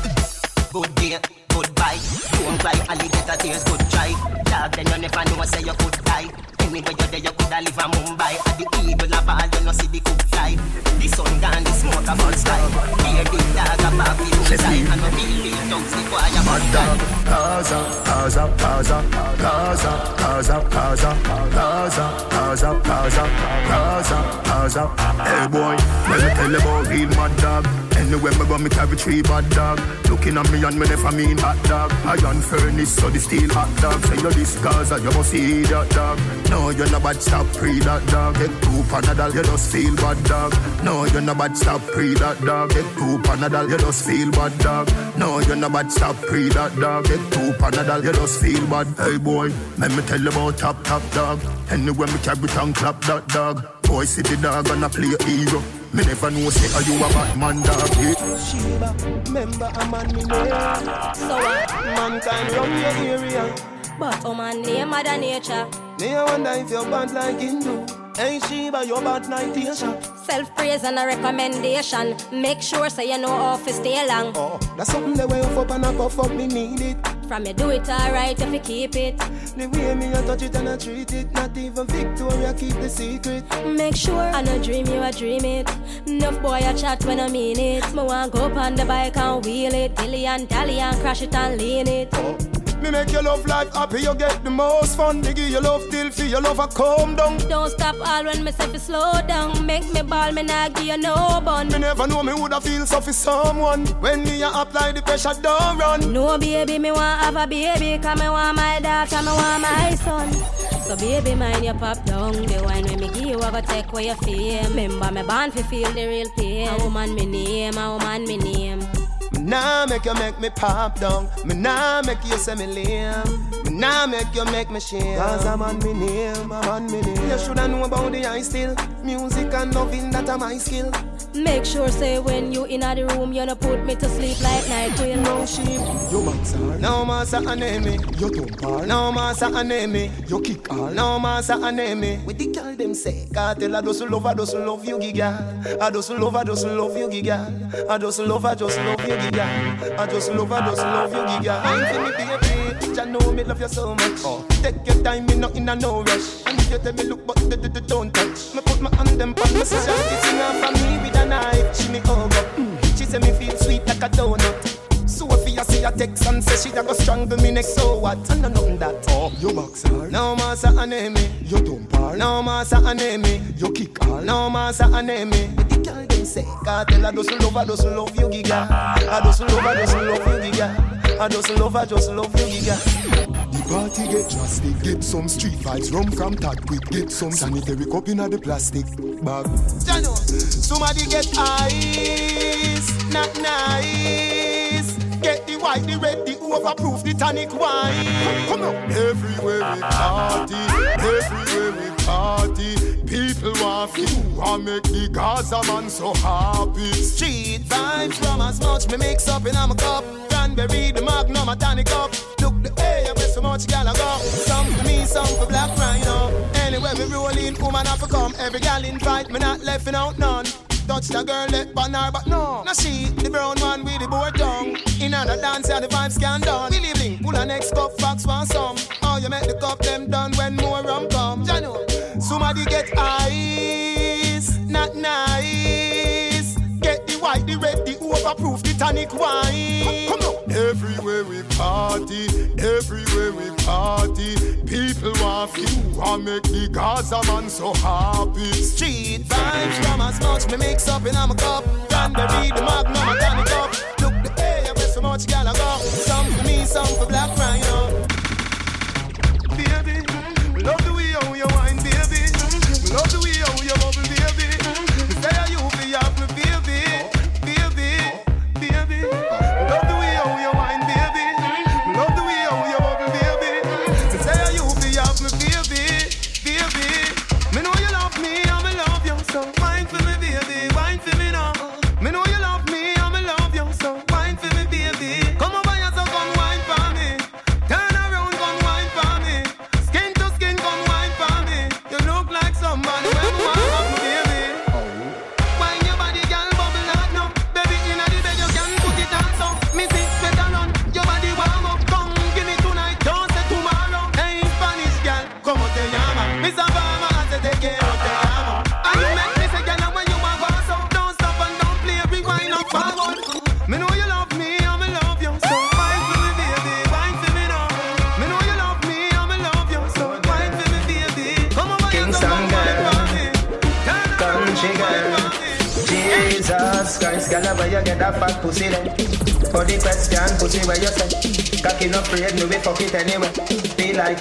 Good day, goodbye. Don't cry, alligator tears, good try. Dog, then you never know, say you could die. Anywhere you're there, you coulda live in Mumbai. At the eagle of all, you know see the cook fly. The sun gone, the smoke a full sky. Here big dog a back the roadside. And no real big dogs, the boy a Mad dog, Gaza, Gaza, Gaza, Gaza, Gaza, Gaza, Gaza, Gaza, Gaza, Gaza, Gaza. Hey boy, let me tell you about real mad dog. Anywhere me go, me carry three bad dog. Looking at me and me never mean hot dog. Iron furnace, so the steel hot dog. Say you this Gaza, you must see that dog. No, you're not bad, stop pre that dog. Get two panadol, you just feel bad dog. No, you're not bad, stop pre that dog. Get two panadol, you just feel bad dog. No, you're not bad, stop pre that dog. Get two panadol, you just feel bad. Hey boy, let me tell you about top top dog. Anywhere me carry tongue clap that dog. Boy, see the dog and I play a hero. Me never know say are you a Batman dog. Yeah. Sheba, remember a man me name. So what? Mankind run your area. But oh man, name Mother Nature. Me I wonder if you're bad like Hindu. Hey Sheba, you're bad like Asia. Self praise and a recommendation. Make sure so you know how to stay long. Oh, that's something the way you up and I puff up, me need it. From you do it alright if you keep it. The way me I touch it and I treat it, not even Victoria keep the secret. Make sure I no dream you a dream it. Enough boy a chat when I mean it. Me want go up on the bike and wheel it. Dilly and dally and crash it and lean it. Oh, Me make your love life happy, you get the most fun. Me give you love till feel your love a calm down. Don't stop all when me say slow down. Make me ball, me not give you no bun. Me never know me woulda feel so for someone. When me a apply the pressure, don't run. No baby, me want have a baby. Cause me want my daughter, me want my son. So baby, mind your pop down. The wine when me give you, I go take away your fame. Remember me born fi feel the real pain. A woman me name, a woman me name. Nah make you make me pop down. Me nah make you say me lame. Me nah make you make me shame. Cause I'm on me name, I'm on me name. You shoulda know about the eye still. Music and loving that are my skill. Make sure say when you in the room, you no put me to sleep like night will. No sheep, you master. No massa aneme, you don't bar. No massa aneme, you kick all. No massa aneme. With the girl them say, Kartel I just love, I just love you, giga. I just love, I just love you, giga. I just love, I just love you, giga. I just love, I just love you, giga. I'm for me, baby. Jah know me love you so much. Oh. Take your time, me not in a no rush. And if you tell me look, but the, don't touch. Me put my hand them on my sister. Mm. Sing her for me with a knife. She me hug up. Mm. She say me feel sweet like a donut. So Sophia see a text and say she a go strangle me next. So what? I know nothing that. Oh, you box her. No massa aneme. You don't bar. No massa aneme. You kick her. No massa. With the girl them say, Kartel I just love, I just love you, giga. Ah. Ah, I just love, I just love you, giga. I just love, I just love you, giga. The party get drastic. Get some street vibes, rum from Tatwick. Get some sanitary cup in the plastic bag. Jano, somebody get ice, not nice. Get the white, the red, the overproof, the tonic wine. Come on, Everywhere we party, everywhere we party. People want feel, want make the Gaza man so happy. Street vibes from as much me mix up in my cup. Cranberry, the magnum, a tonic up. Look the air where so much gal a go. Some for me, some for Blak Ryno. Anywhere we roll in, woman have to come. Every gal invite me, not left out none. Touch the girl, let banner, but no. Now she, the brown one with the board down. In another dance, yeah, the vibes can done. We living, pull a next cup, fox want some. Oh, you make the cup them done when more rum come. Jano, somebody get ice, not nice. Get the white, the red, the proof the tonic wine. Come, on. Everywhere we party, everywhere we party. People want you, I make the Gaza man so happy. Street vibes, from as much me mix up in a cup. Cranberry, the magnum, a tonic up. Look the air, so much gal I go. Some for me, some for Blak Ryno.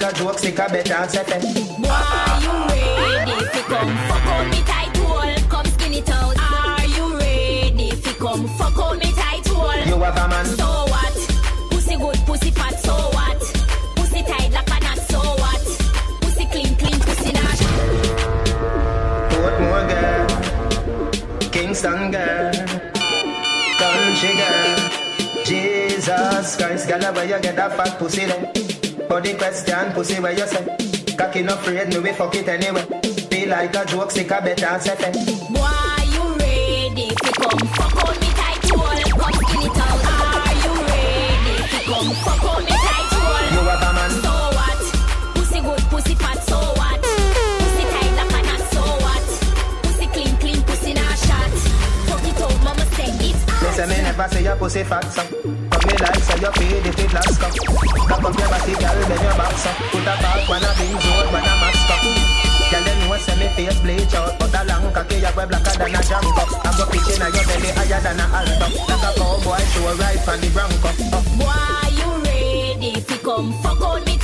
A joke, sick a better and set Are you ready fi come fuck on me tight hole? Come skin it out. Are you ready fi come fuck on me tight hole? You have a man. So what? Pussy good, pussy fat. So what? Pussy tight like a knot. So what? Pussy clean, clean, pussy not. Portmore girl. Kingston girl. Country girl. Jesus Christ, girl, where you get that fat pussy then? For the question, pussy where you say? Cocky no afraid, me we fuck it anyway. Feel like a joke, sick a better and set Boy, you ready fi come fuck on me tight hole? Come skin it out. Are you ready fi come fuck on me tight hole? You have a man. So what? Pussy good, pussy fat. So what? Pussy tight like a knot. So what? Pussy clean, clean, pussy not shot. Fuck it out, mama say it. Me say me never say your pussy fat so But me like say you feed it with last cup. Cock up your body girl then your back so Put a back when a big road when a mask up Girl them know say me face bleach out But a long cocky you way blacker than a jam cup I go pitch in your belly higher than a alto Like a cowboy show right from the bronco oh. Boy, you ready fi come? Fuck on me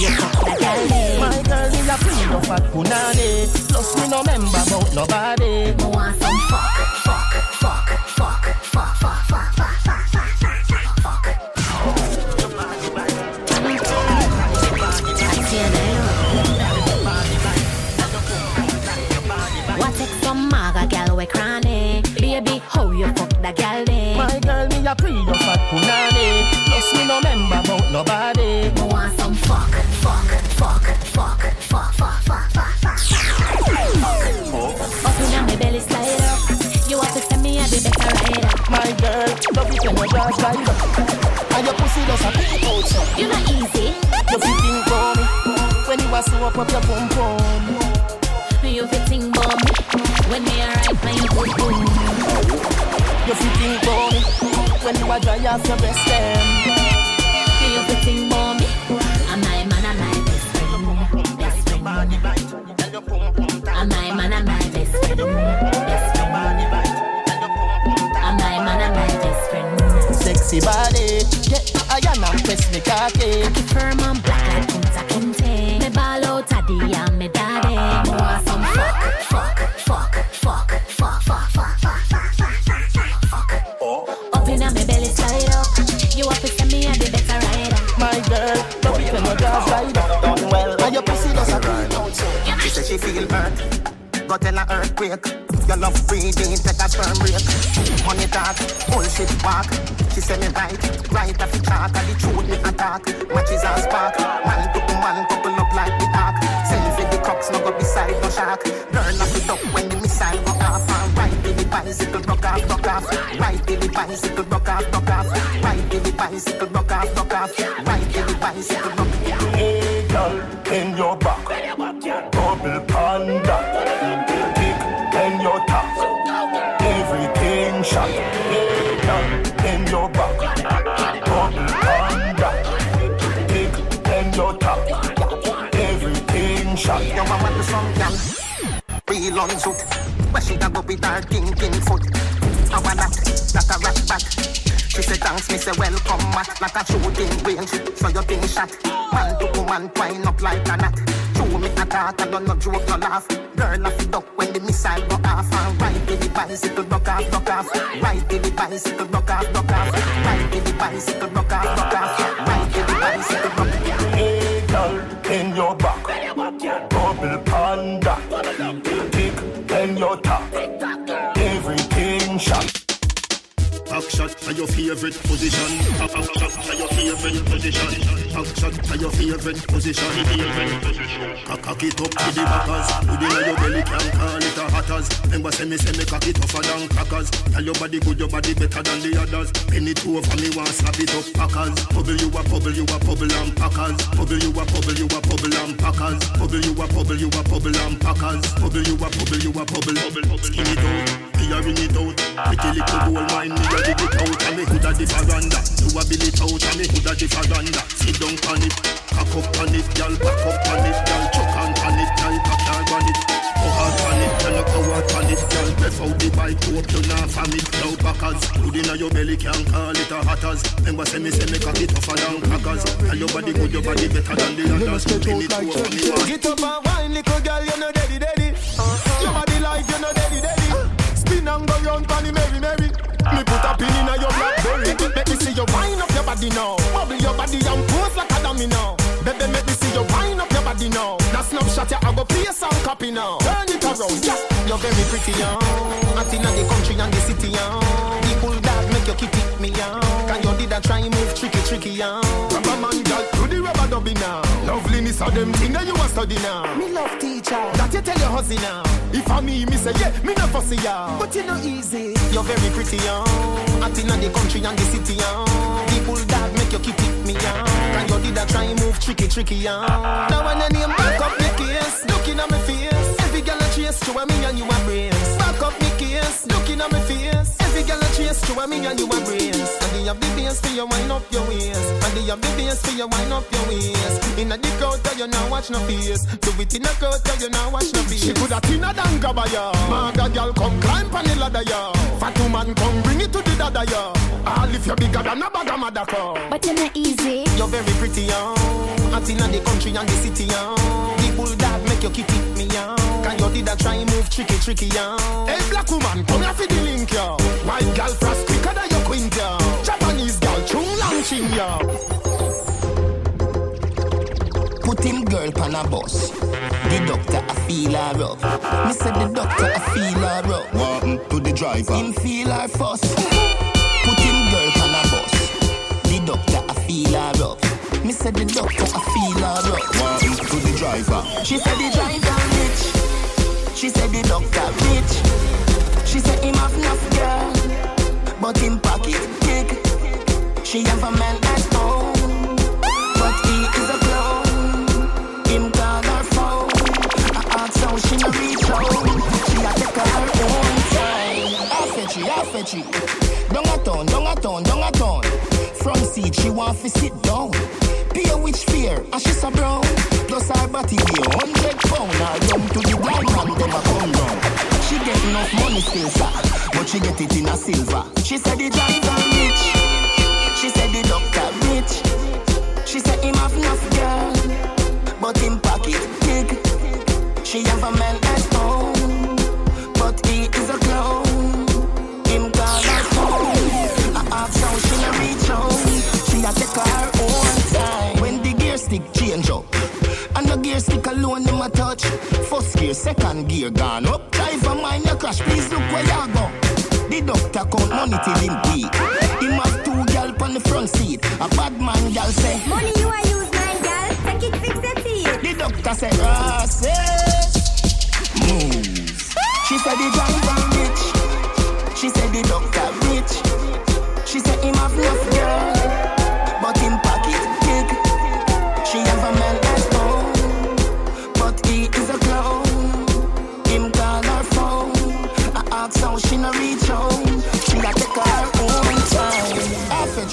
you fuck that gal day? My girl a queen of fat punani Plus me no member about nobody. Me want some slide And your pussy does a pick out so You not easy. You fit think for me. When you a sew up up your pum pum You fit sing bomb when me a ride my boom. You fit think for me. When you a dry off your breast them Sexy body. Get iron and press me cocky Your love breathing, take a firm break. Money talk, bullshit walk. She say me right, right off the chart. And the truth me attack. Matches and spark. Man to man, couple up like the ark. Selfie the cocks, no go beside no shark. Learn off the duck when the missile go off. And right with the bicycle, broke off, broke off. Ride till the bicycle, broke off, broke off. Ride till the bicycle, broke off, broke off. Ride till the bicycle, broke off. Go with her thinking foot. I want that, that a rat back. She say thanks, me say welcome back. Like a shooting range, so you think shot. Man to woman, twine up like a knot. True me a talk, I don't know joke, no laugh. Girl off the duck when the missile go off. And ride the bicycle, duck off, duck off. Ride the bicycle, duck off, duck off. Ride the bicycle, duck off, duck off. Ride the bicycle, duck off. Hey, girl, in your back. Bubble panda. Big in your top. Everything shot. Back shot to your favorite position. Back shot to your favorite position. Back shot to your favorite position. Cock it up to the backers. Put it your belly, can call it a hatters. Remember say me say me cock it tougher than crackers. Tell your body good, your body better than the others. Penny two over me want slap it up packers. Bubble you a bubble, you a bubble and packers. Bubble you a bubble, you a bubble and packers. Bubble you a bubble, you a bubble and packers. Bubble you a bubble, you a bubble. Skin it a it out. Pretty little gold mine, me a dig it out. And me coulda the veranda. You a bill it out, and me coulda the veranda. Sit down on it, cock up on it, girl, back up on it, girl, chuck on on it, girl, cock on it. Go hard on it, girl, go hard on it, girl. Out the bike, hope you not from it. Now backers, good inna your belly, can't call it a hatters. Remember say me say me cock it tougher than crackers. Tell your body good, your body better than the others. Pin it over me. Get up and wine, little girl, you know daddy, daddy. Uh-huh. Your body like you know daddy, daddy. Spin and go round, panny, merry, merry. Me put a pin in your blackberry. Make me see you wind up your body now. Bubble your body and pose like a dummy now. Baby, make me see you wind up your body now. That snapshot, yeah, I go play some copy now. Turn it around, yeah. You're very pretty, young. Out in the country and the city, young. The bulldog make you keep it me, young. Can you did a try move tricky, tricky, young. Rubber man, girl, do the rubber dubby now. Loveliness of them thing that you a study now. Me love teacher. That you tell your husband now. If I me, me say yeah, me not fussy, yeah. But you know easy. You're very pretty, young. Out in the country and the city, young. The bulldog make you keep it me, young. Can you did a try move tricky, tricky, young. Now when your name back up me case, looking at me face. Every girl a me and you a brace. Back up me case, looking at me face. Every girl a chase to me and you a brace. And they have the bass for you wind up your waist. And they have the bass for you wind up your waist. In a the crowd that you now watch no face. Do it in a crowd that you now watch no face. She coulda thinner than grabber ya. Maga girl come climb on the ladder ya. Fat woman come bring it to the dada ya. All if you bigger than a bag of motherfucker. But you're not easy. You're very pretty, young. Out in the country and the city, young. The make you keep it me, young. Can you did a try move tricky, tricky, young? Hey, black woman, come here for the link, yo. White girl frost quicker than your queen, yo. Japanese girl, chung launching, yo. Put him girl pan a bus. The doctor a feel her up. Me say the doctor a feel her up. What to the driver? Him feel her first. Put him girl pan a bus. Doctor a feel her up. Me say the doctor a feel her up. What to the driver? She said the driver rich. She said the doctor rich. She said him have enough girl, but him pocket big. She have a man at home, but he is a clown. Him call her phone. I ask how she no reach out. She a take her own time. I fetch it, I fetch it. Down a town, down a town, down a town. Seat she want to sit down. Pay which fear, and she's a brown. Plus her body weigh hundred pound. Her young to the diamond, them a come down. She get enough money still, sir, but she get it in a silver. She said the driver rich. She said the doctor rich. She said him have enough girl, but him pocket big. She have a man at home, but he is a clown. Change up, and the gear stick alone him a touch. First gear, second gear gone up. Driver mind your crash, please look where you go. The doctor count money till him peak. Him have two gal on the front seat. A bad man gal say, Money you a use, my gal. Take it, fix your teeth. The doctor say, Rosses, move. She said the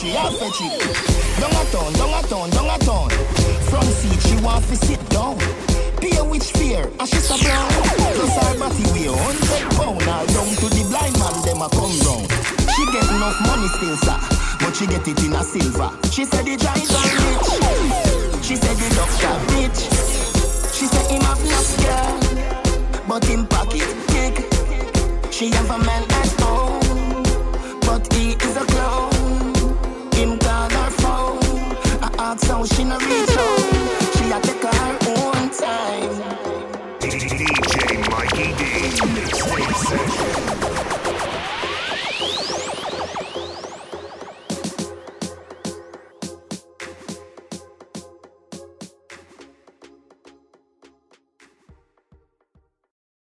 chick. Down a town, down a town, down a town. Front seat, she want to sit down. Pay which fear, and she stop down. Plus her body weigh hundred pound. Now down to the blind man, them a come round. She get enough money still, sir, but she get it in a silver. She said the giant are rich. She said the doctor bitch. She said him have enough girl, but him pocket big. She have a man